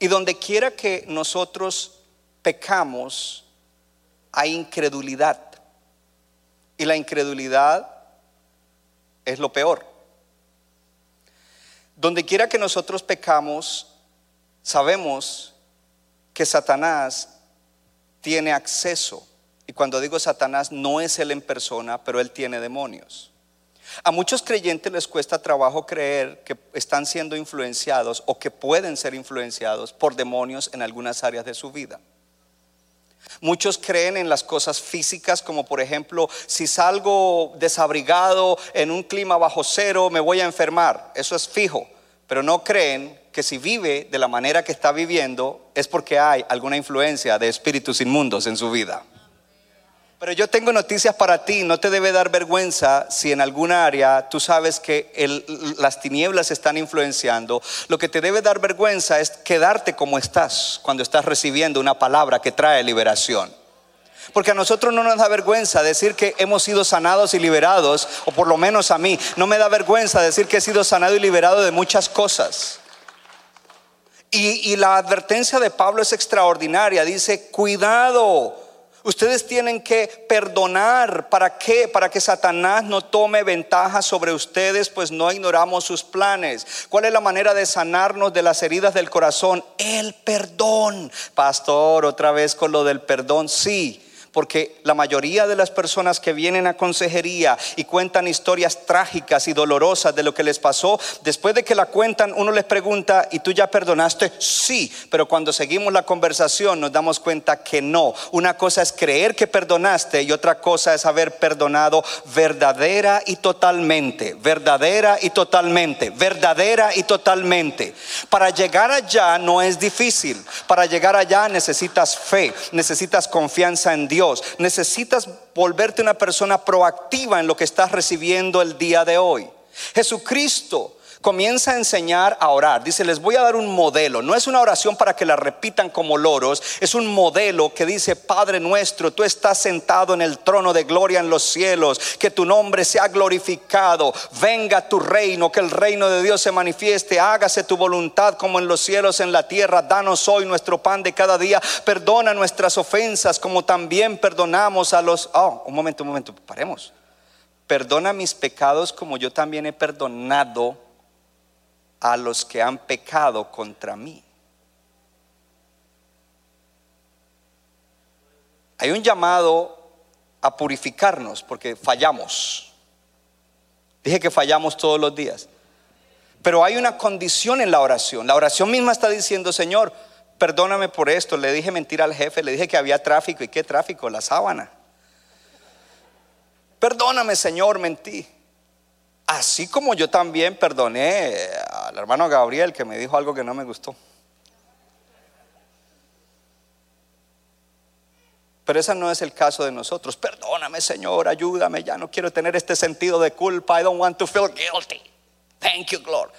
Y donde quiera que nosotros pecamos, hay incredulidad. Y la incredulidad es lo peor. Donde quiera que nosotros pecamos, sabemos que Satanás tiene acceso. Y cuando digo Satanás, no es él en persona, pero él tiene demonios. A muchos creyentes les cuesta trabajo creer que están siendo influenciados o que pueden ser influenciados por demonios en algunas áreas de su vida. Muchos creen en las cosas físicas, como por ejemplo, si salgo desabrigado en un clima bajo cero, me voy a enfermar. Eso es fijo. Pero no creen que si vive de la manera que está viviendo es porque hay alguna influencia de espíritus inmundos en su vida. Pero yo tengo noticias para ti, no te debe dar vergüenza si en alguna área tú sabes que las tinieblas están influenciando. Lo que te debe dar vergüenza es quedarte como estás cuando estás recibiendo una palabra que trae liberación. Porque a nosotros no nos da vergüenza decir que hemos sido sanados y liberados, o por lo menos a mí, no me da vergüenza decir que he sido sanado y liberado de muchas cosas. Y, y la advertencia de Pablo es extraordinaria, dice, cuidado Ustedes tienen que perdonar. ¿Para qué? Para que Satanás no tome ventaja sobre ustedes, pues no ignoramos sus planes. ¿Cuál es la manera de sanarnos de las heridas del corazón? El perdón. Pastor, otra vez con lo del perdón. Sí porque la mayoría de las personas que vienen a consejería y cuentan historias trágicas y dolorosas de lo que les pasó, después de que la cuentan, uno les pregunta, ¿y tú ya perdonaste? Sí, pero cuando seguimos la conversación nos damos cuenta que no. Una cosa es creer que perdonaste y otra cosa es haber perdonado verdadera y totalmente, verdadera y totalmente, verdadera y totalmente. Para llegar allá no es difícil, para llegar allá necesitas fe, necesitas confianza en Dios Necesitas volverte una persona proactiva en lo que estás recibiendo el día de hoy. Jesucristo comienza a enseñar a orar. Dice, les voy a dar un modelo. No es una oración para que la repitan como loros, es un modelo que dice, Padre nuestro, tú estás sentado en el trono de gloria en los cielos, que tu nombre sea glorificado, venga tu reino, que el reino de Dios se manifieste, hágase tu voluntad como en los cielos, en la tierra. Danos hoy nuestro pan de cada día, perdona nuestras ofensas como también perdonamos a los... Oh, un momento, un momento, paremos. Perdona mis pecados como yo también he perdonado a los que han pecado contra mí. Hay un llamado a purificarnos porque fallamos. Dije que fallamos todos los días. Pero hay una condición en la oración. La oración misma está diciendo, Señor, perdóname por esto. Le dije mentira al jefe, le dije que había tráfico. ¿Y qué tráfico? La sábana. Perdóname, Señor, mentí. Así como yo también perdoné al hermano Gabriel que me dijo algo que no me gustó. Pero ese no es el caso de nosotros. Perdóname, Señor, ayúdame. Ya no quiero tener este sentido de culpa. I don't want to feel guilty. Thank you, Lord.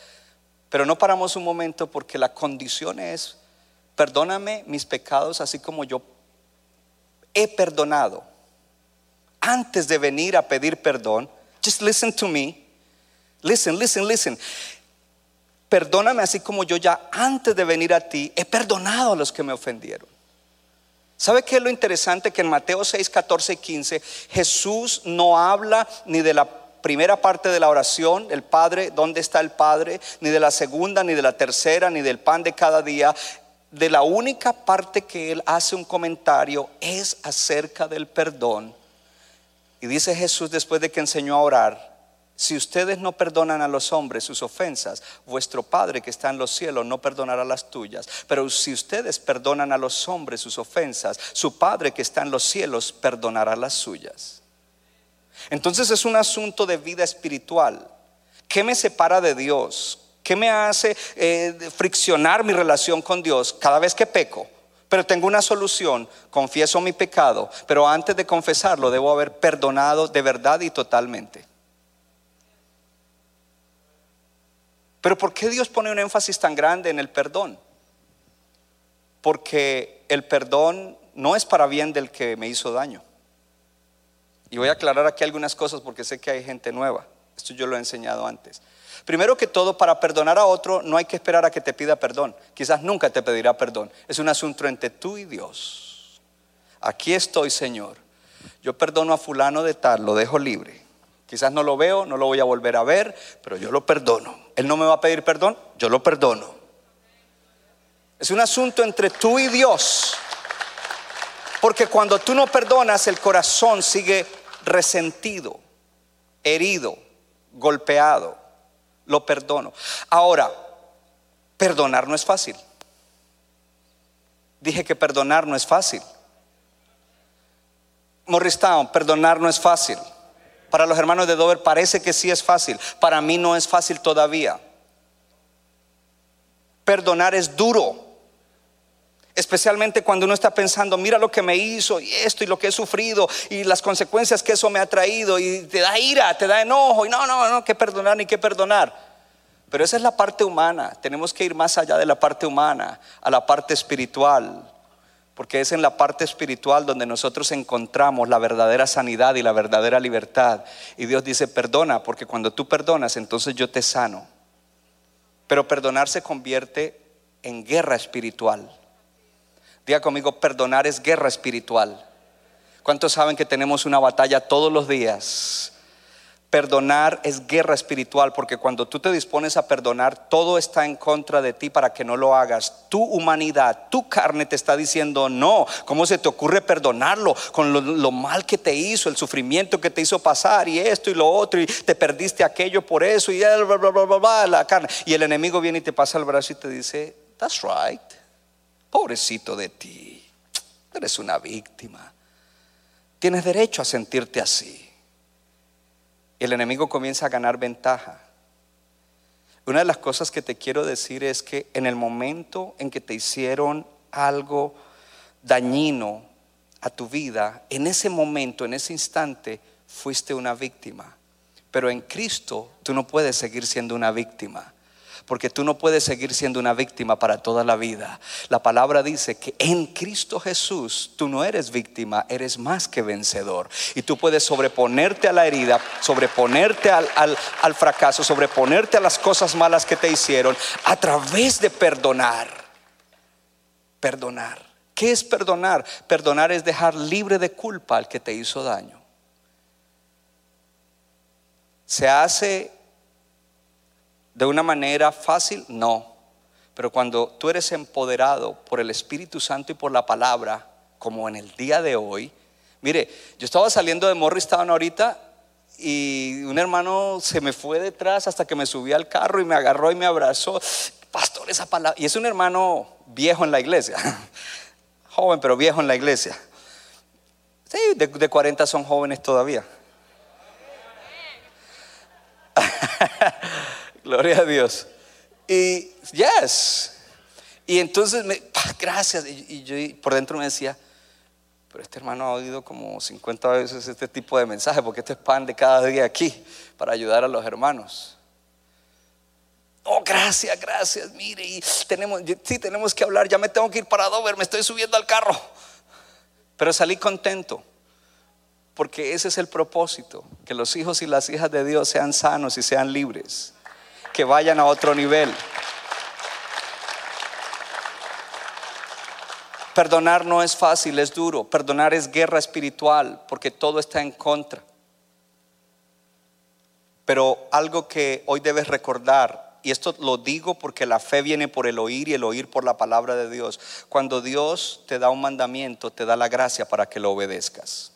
Pero no paramos un momento porque la condición es, perdóname mis pecados así como yo he perdonado. Antes de venir a pedir perdón, just listen to me. Listen, listen, listen. perdóname así como yo ya antes de venir a ti he perdonado a los que me ofendieron. ¿Sabe qué es lo interesante? Que en Mateo 6, 14 y 15 Jesús no habla ni de la primera parte de la oración, el Padre, ¿dónde está el Padre? Ni de la segunda, ni de la tercera, ni del pan de cada día. De la única parte que Él hace un comentario es acerca del perdón. Y dice Jesús después de que enseñó a orar, si ustedes no perdonan a los hombres sus ofensas, vuestro Padre que está en los cielos no perdonará las tuyas. Pero si ustedes perdonan a los hombres sus ofensas, su Padre que está en los cielos perdonará las suyas. Entonces es un asunto de vida espiritual. ¿Qué me separa de Dios? ¿Qué me hace eh, friccionar mi relación con Dios cada vez que peco? Pero tengo una solución, confieso mi pecado, pero antes de confesarlo debo haber perdonado de verdad y totalmente. Pero ¿por qué Dios pone un énfasis tan grande en el perdón? Porque el perdón no es para bien del que me hizo daño. Y voy a aclarar aquí algunas cosas porque sé que hay gente nueva. Esto yo lo he enseñado antes. Primero que todo, para perdonar a otro no hay que esperar a que te pida perdón. Quizás nunca te pedirá perdón. Es un asunto entre tú y Dios. Aquí estoy, Señor. Yo perdono a fulano de tal, lo dejo libre. Quizás no lo veo, no lo voy a volver a ver, pero yo lo perdono. Él no me va a pedir perdón, yo lo perdono. Es un asunto entre tú y Dios. Porque cuando tú no perdonas, el corazón sigue resentido, herido, golpeado. Lo perdono. Ahora, perdonar no es fácil. Dije que perdonar no es fácil. Morristown, perdonar no es fácil. Para los hermanos de Dover parece que sí es fácil. Para mí no es fácil todavía. Perdonar es duro. Especialmente cuando uno está pensando, mira lo que me hizo y esto y lo que he sufrido y las consecuencias que eso me ha traído y te da ira, te da enojo y no, no, no, que perdonar ni que perdonar. Pero esa es la parte humana. Tenemos que ir más allá de la parte humana, a la parte espiritual porque es en la parte espiritual donde nosotros encontramos la verdadera sanidad y la verdadera libertad. Y Dios dice, perdona, porque cuando tú perdonas, entonces yo te sano. Pero perdonar se convierte en guerra espiritual. Diga conmigo, perdonar es guerra espiritual. ¿Cuántos saben que tenemos una batalla todos los días? Perdonar es guerra espiritual porque cuando tú te dispones a perdonar, todo está en contra de ti para que no lo hagas. Tu humanidad, tu carne te está diciendo no. ¿Cómo se te ocurre perdonarlo con lo, mal que te hizo, el sufrimiento que te hizo pasar y esto y lo otro y te perdiste aquello por eso y bla, bla, bla, bla, la carne? Y el enemigo viene y te pasa el brazo y te dice, that's right, pobrecito de ti, eres una víctima. Tienes derecho a sentirte así el enemigo comienza a ganar ventaja. Una de las cosas que te quiero decir es que en el momento en que te hicieron algo dañino a tu vida, en ese momento, en ese instante, fuiste una víctima. Pero en Cristo tú no puedes seguir siendo una víctima porque tú no puedes seguir siendo una víctima para toda la vida. La palabra dice que en Cristo Jesús tú no eres víctima, eres más que vencedor. Y tú puedes sobreponerte a la herida, sobreponerte al, al fracaso, sobreponerte a las cosas malas que te hicieron a través de perdonar. Perdonar. ¿Qué es perdonar? Perdonar es dejar libre de culpa al que te hizo daño. Se hace de una manera fácil, no. Pero cuando tú eres empoderado por el Espíritu Santo y por la palabra, como en el día de hoy, mire, yo estaba saliendo de Morristown ahorita y un hermano se me fue detrás hasta que me subí al carro y me agarró y me abrazó. Pastor, esa palabra. Y es un hermano viejo en la iglesia, joven pero viejo en la iglesia. Sí, de, de 40 son jóvenes todavía. Gloria a Dios. Y, yes. Y entonces, me, gracias. Y, yo por dentro me decía, pero este hermano ha oído como 50 veces este tipo de mensaje, porque este es pan de cada día aquí para ayudar a los hermanos. Oh, gracias, gracias. Mire, y tenemos, sí, tenemos que hablar. Ya me tengo que ir para Dover, me estoy subiendo al carro. Pero salí contento, porque ese es el propósito: que los hijos y las hijas de Dios sean sanos y sean libres. Que vayan a otro nivel. Perdonar no es fácil, es duro. Perdonar es guerra espiritual porque todo está en contra. Pero algo que hoy debes recordar, y esto lo digo porque la fe viene por el oír y el oír por la palabra de Dios. Cuando Dios te da un mandamiento, te da la gracia para que lo obedezcas.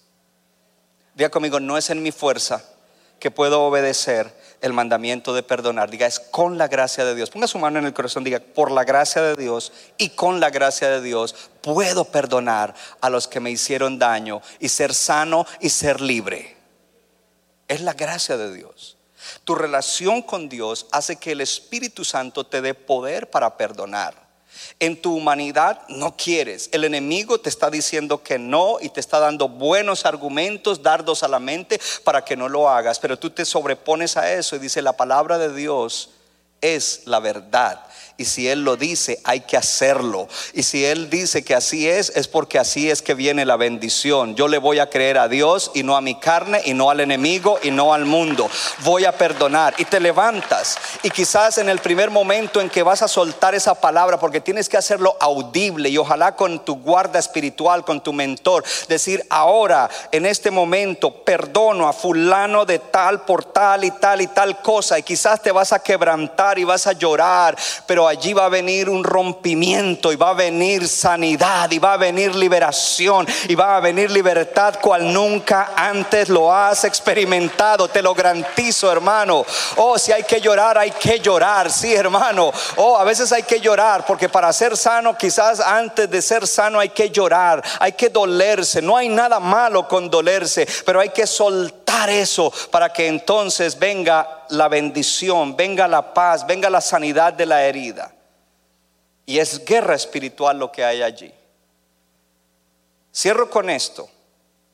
Diga conmigo, no es en mi fuerza que puedo obedecer el mandamiento de perdonar. Diga, es con la gracia de Dios. Ponga su mano en el corazón, diga, por la gracia de Dios y con la gracia de Dios puedo perdonar a los que me hicieron daño y ser sano y ser libre. Es la gracia de Dios. Tu relación con Dios hace que el Espíritu Santo te dé poder para perdonar. En tu humanidad no quieres. El enemigo te está diciendo que no y te está dando buenos argumentos, dardos a la mente para que no lo hagas. Pero tú te sobrepones a eso y dice la palabra de Dios es la verdad. Y si Él lo dice, hay que hacerlo. Y si Él dice que así es, es porque así es que viene la bendición. Yo le voy a creer a Dios y no a mi carne y no al enemigo y no al mundo. Voy a perdonar. Y te levantas. Y quizás en el primer momento en que vas a soltar esa palabra, porque tienes que hacerlo audible y ojalá con tu guarda espiritual, con tu mentor, decir ahora, en este momento, perdono a fulano de tal por tal y tal y tal cosa. Y quizás te vas a quebrantar y vas a llorar, pero allí va a venir un rompimiento y va a venir sanidad y va a venir liberación y va a venir libertad cual nunca antes lo has experimentado. Te lo garantizo, hermano. Oh, si hay que llorar, hay que llorar, sí, hermano. Oh, a veces hay que llorar porque para ser sano, quizás antes de ser sano hay que llorar, hay que dolerse. No hay nada malo con dolerse, pero hay que soltar eso para que entonces venga la bendición, venga la paz, venga la sanidad de la herida. Y es guerra espiritual lo que hay allí. Cierro con esto.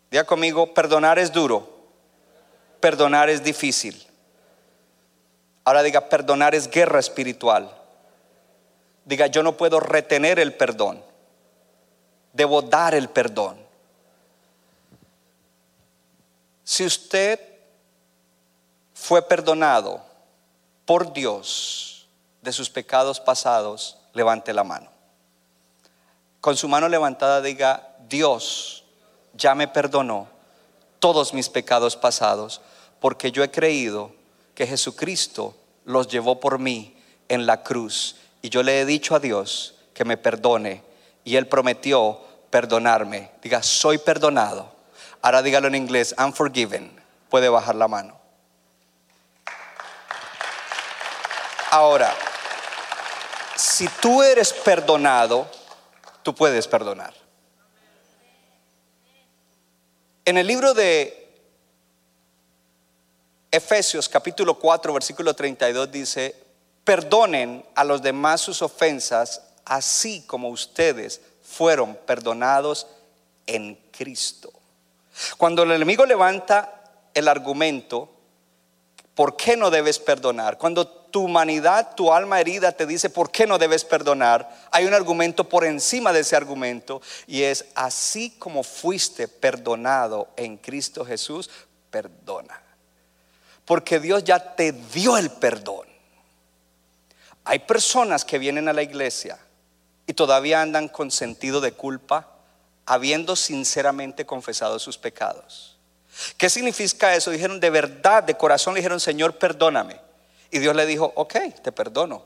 Diga conmigo, perdonar es duro, perdonar es difícil. Ahora diga, perdonar es guerra espiritual. Diga, yo no puedo retener el perdón, debo dar el perdón. Si usted fue perdonado por Dios de sus pecados pasados, levante la mano. Con su mano levantada diga, Dios ya me perdonó todos mis pecados pasados, porque yo he creído que Jesucristo los llevó por mí en la cruz. Y yo le he dicho a Dios que me perdone. Y Él prometió perdonarme. Diga, soy perdonado. Ahora dígalo en inglés, I'm forgiven. Puede bajar la mano. Ahora, si tú eres perdonado, tú puedes perdonar. En el libro de Efesios capítulo 4 versículo 32 dice, perdonen a los demás sus ofensas, así como ustedes fueron perdonados en Cristo. Cuando el enemigo levanta el argumento, ¿por qué no debes perdonar? Cuando tu humanidad, tu alma herida te dice por qué no debes perdonar, hay un argumento por encima de ese argumento y es así como fuiste perdonado en Cristo Jesús, perdona. Porque Dios ya te dio el perdón. Hay personas que vienen a la iglesia y todavía andan con sentido de culpa, habiendo sinceramente confesado sus pecados. ¿Qué significa eso? Dijeron de verdad, de corazón, le dijeron, Señor, perdóname. Y Dios le dijo, ok, te perdono.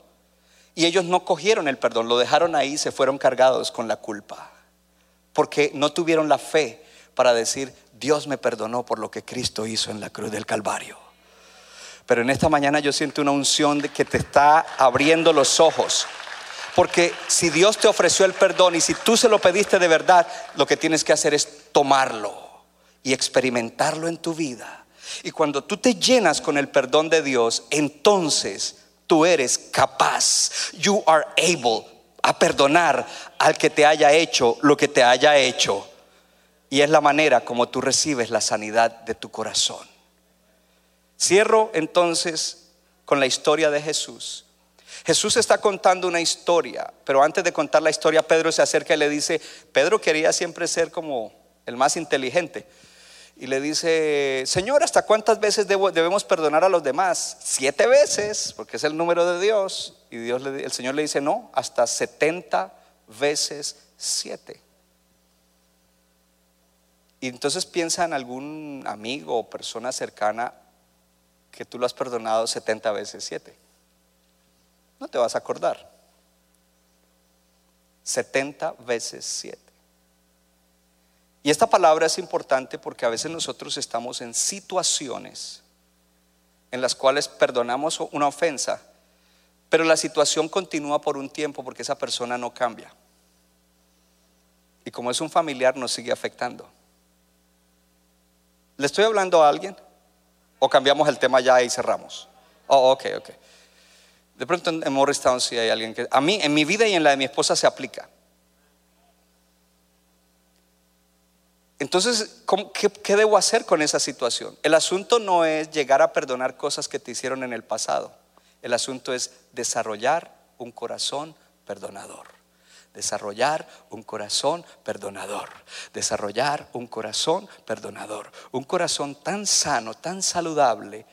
Y ellos no cogieron el perdón, lo dejaron ahí se fueron cargados con la culpa. Porque no tuvieron la fe para decir, Dios me perdonó por lo que Cristo hizo en la cruz del Calvario. Pero en esta mañana yo siento una unción de que te está abriendo los ojos. Porque si Dios te ofreció el perdón y si tú se lo pediste de verdad, lo que tienes que hacer es tomarlo y experimentarlo en tu vida y cuando tú te llenas con el perdón de Dios, entonces tú eres capaz, you are able a perdonar al que te haya hecho lo que te haya hecho. Y es la manera como tú recibes la sanidad de tu corazón. Cierro entonces con la historia de Jesús. Jesús está contando una historia, pero antes de contar la historia, Pedro se acerca y le dice, Pedro quería siempre ser como el más inteligente. Y le dice, Señor, ¿hasta cuántas veces debemos perdonar a los demás? Siete veces, porque es el número de Dios. Y Dios el Señor le dice, no, hasta 70 veces siete. Y entonces piensa en algún amigo o persona cercana que tú lo has perdonado 70 veces 7. No te vas a acordar. 70 veces 7. Y esta palabra es importante porque a veces nosotros estamos en situaciones en las cuales perdonamos una ofensa, pero la situación continúa por un tiempo porque esa persona no cambia. Y como es un familiar, nos sigue afectando. ¿Le estoy hablando a alguien? ¿O cambiamos el tema ya y cerramos? Oh, ok, ok. De pronto en Morristown sí hay alguien que... A mí, en mi vida y en la de mi esposa se aplica. Entonces, ¿cómo- qué, qué debo hacer con esa situación? El asunto no es llegar a perdonar cosas que te hicieron en el pasado. El asunto es desarrollar un corazón perdonador. Desarrollar un corazón perdonador. Desarrollar un corazón perdonador. Un corazón tan sano, tan saludable,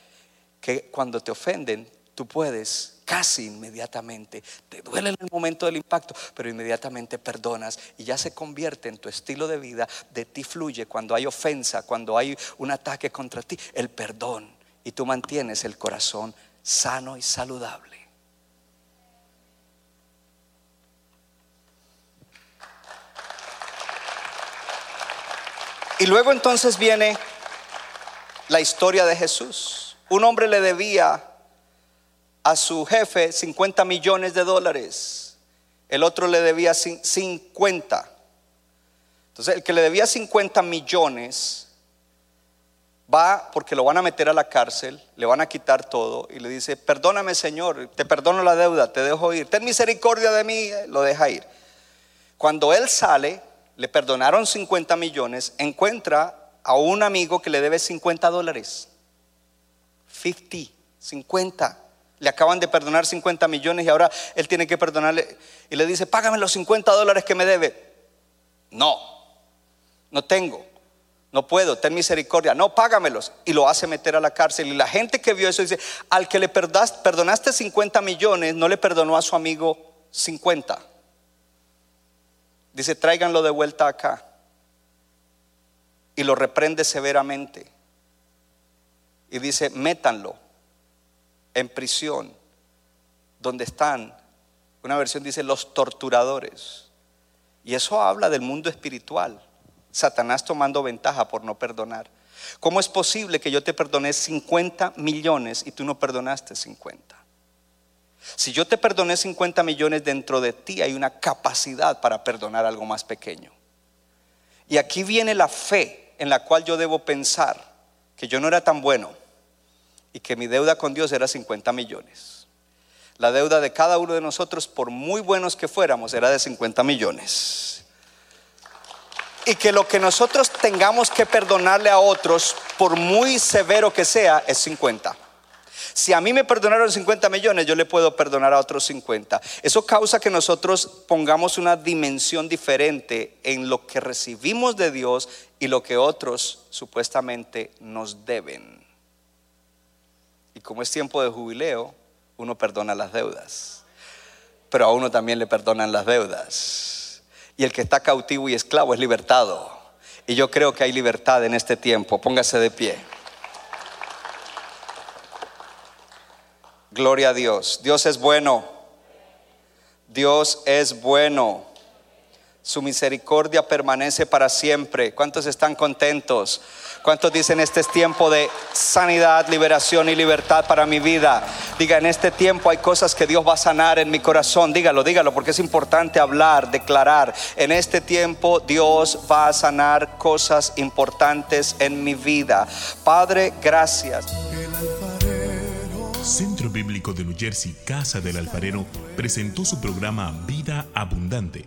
que cuando te ofenden, tú puedes casi inmediatamente, te duele en el momento del impacto, pero inmediatamente perdonas y ya se convierte en tu estilo de vida, de ti fluye cuando hay ofensa, cuando hay un ataque contra ti, el perdón y tú mantienes el corazón sano y saludable. Y luego entonces viene la historia de Jesús. Un hombre le debía a su jefe 50 millones de dólares. El otro le debía cin- 50. Entonces, el que le debía 50 millones va porque lo van a meter a la cárcel, le van a quitar todo y le dice, perdóname Señor, te perdono la deuda, te dejo ir, ten misericordia de mí, lo deja ir. Cuando él sale, le perdonaron 50 millones, encuentra a un amigo que le debe 50 dólares. 50, 50. Le acaban de perdonar 50 millones y ahora él tiene que perdonarle. Y le dice, págame los 50 dólares que me debe. No, no tengo, no puedo, ten misericordia. No, págamelos. Y lo hace meter a la cárcel. Y la gente que vio eso dice, al que le perdonaste 50 millones, no le perdonó a su amigo 50. Dice, tráiganlo de vuelta acá. Y lo reprende severamente. Y dice, métanlo en prisión, donde están, una versión dice, los torturadores. Y eso habla del mundo espiritual. Satanás tomando ventaja por no perdonar. ¿Cómo es posible que yo te perdoné 50 millones y tú no perdonaste 50? Si yo te perdoné 50 millones dentro de ti, hay una capacidad para perdonar algo más pequeño. Y aquí viene la fe en la cual yo debo pensar que yo no era tan bueno y que mi deuda con Dios era 50 millones. La deuda de cada uno de nosotros, por muy buenos que fuéramos, era de 50 millones. Y que lo que nosotros tengamos que perdonarle a otros, por muy severo que sea, es 50. Si a mí me perdonaron 50 millones, yo le puedo perdonar a otros 50. Eso causa que nosotros pongamos una dimensión diferente en lo que recibimos de Dios y lo que otros supuestamente nos deben. Como es tiempo de jubileo, uno perdona las deudas. Pero a uno también le perdonan las deudas. Y el que está cautivo y esclavo es libertado. Y yo creo que hay libertad en este tiempo. Póngase de pie. Gloria a Dios. Dios es bueno. Dios es bueno. Su misericordia permanece para siempre. ¿Cuántos están contentos? ¿Cuántos dicen este es tiempo de sanidad, liberación y libertad para mi vida? Diga, en este tiempo hay cosas que Dios va a sanar en mi corazón. Dígalo, dígalo, porque es importante hablar, declarar. En este tiempo Dios va a sanar cosas importantes en mi vida. Padre, gracias. Centro Bíblico de New Jersey, Casa del Alfarero, presentó su programa Vida Abundante.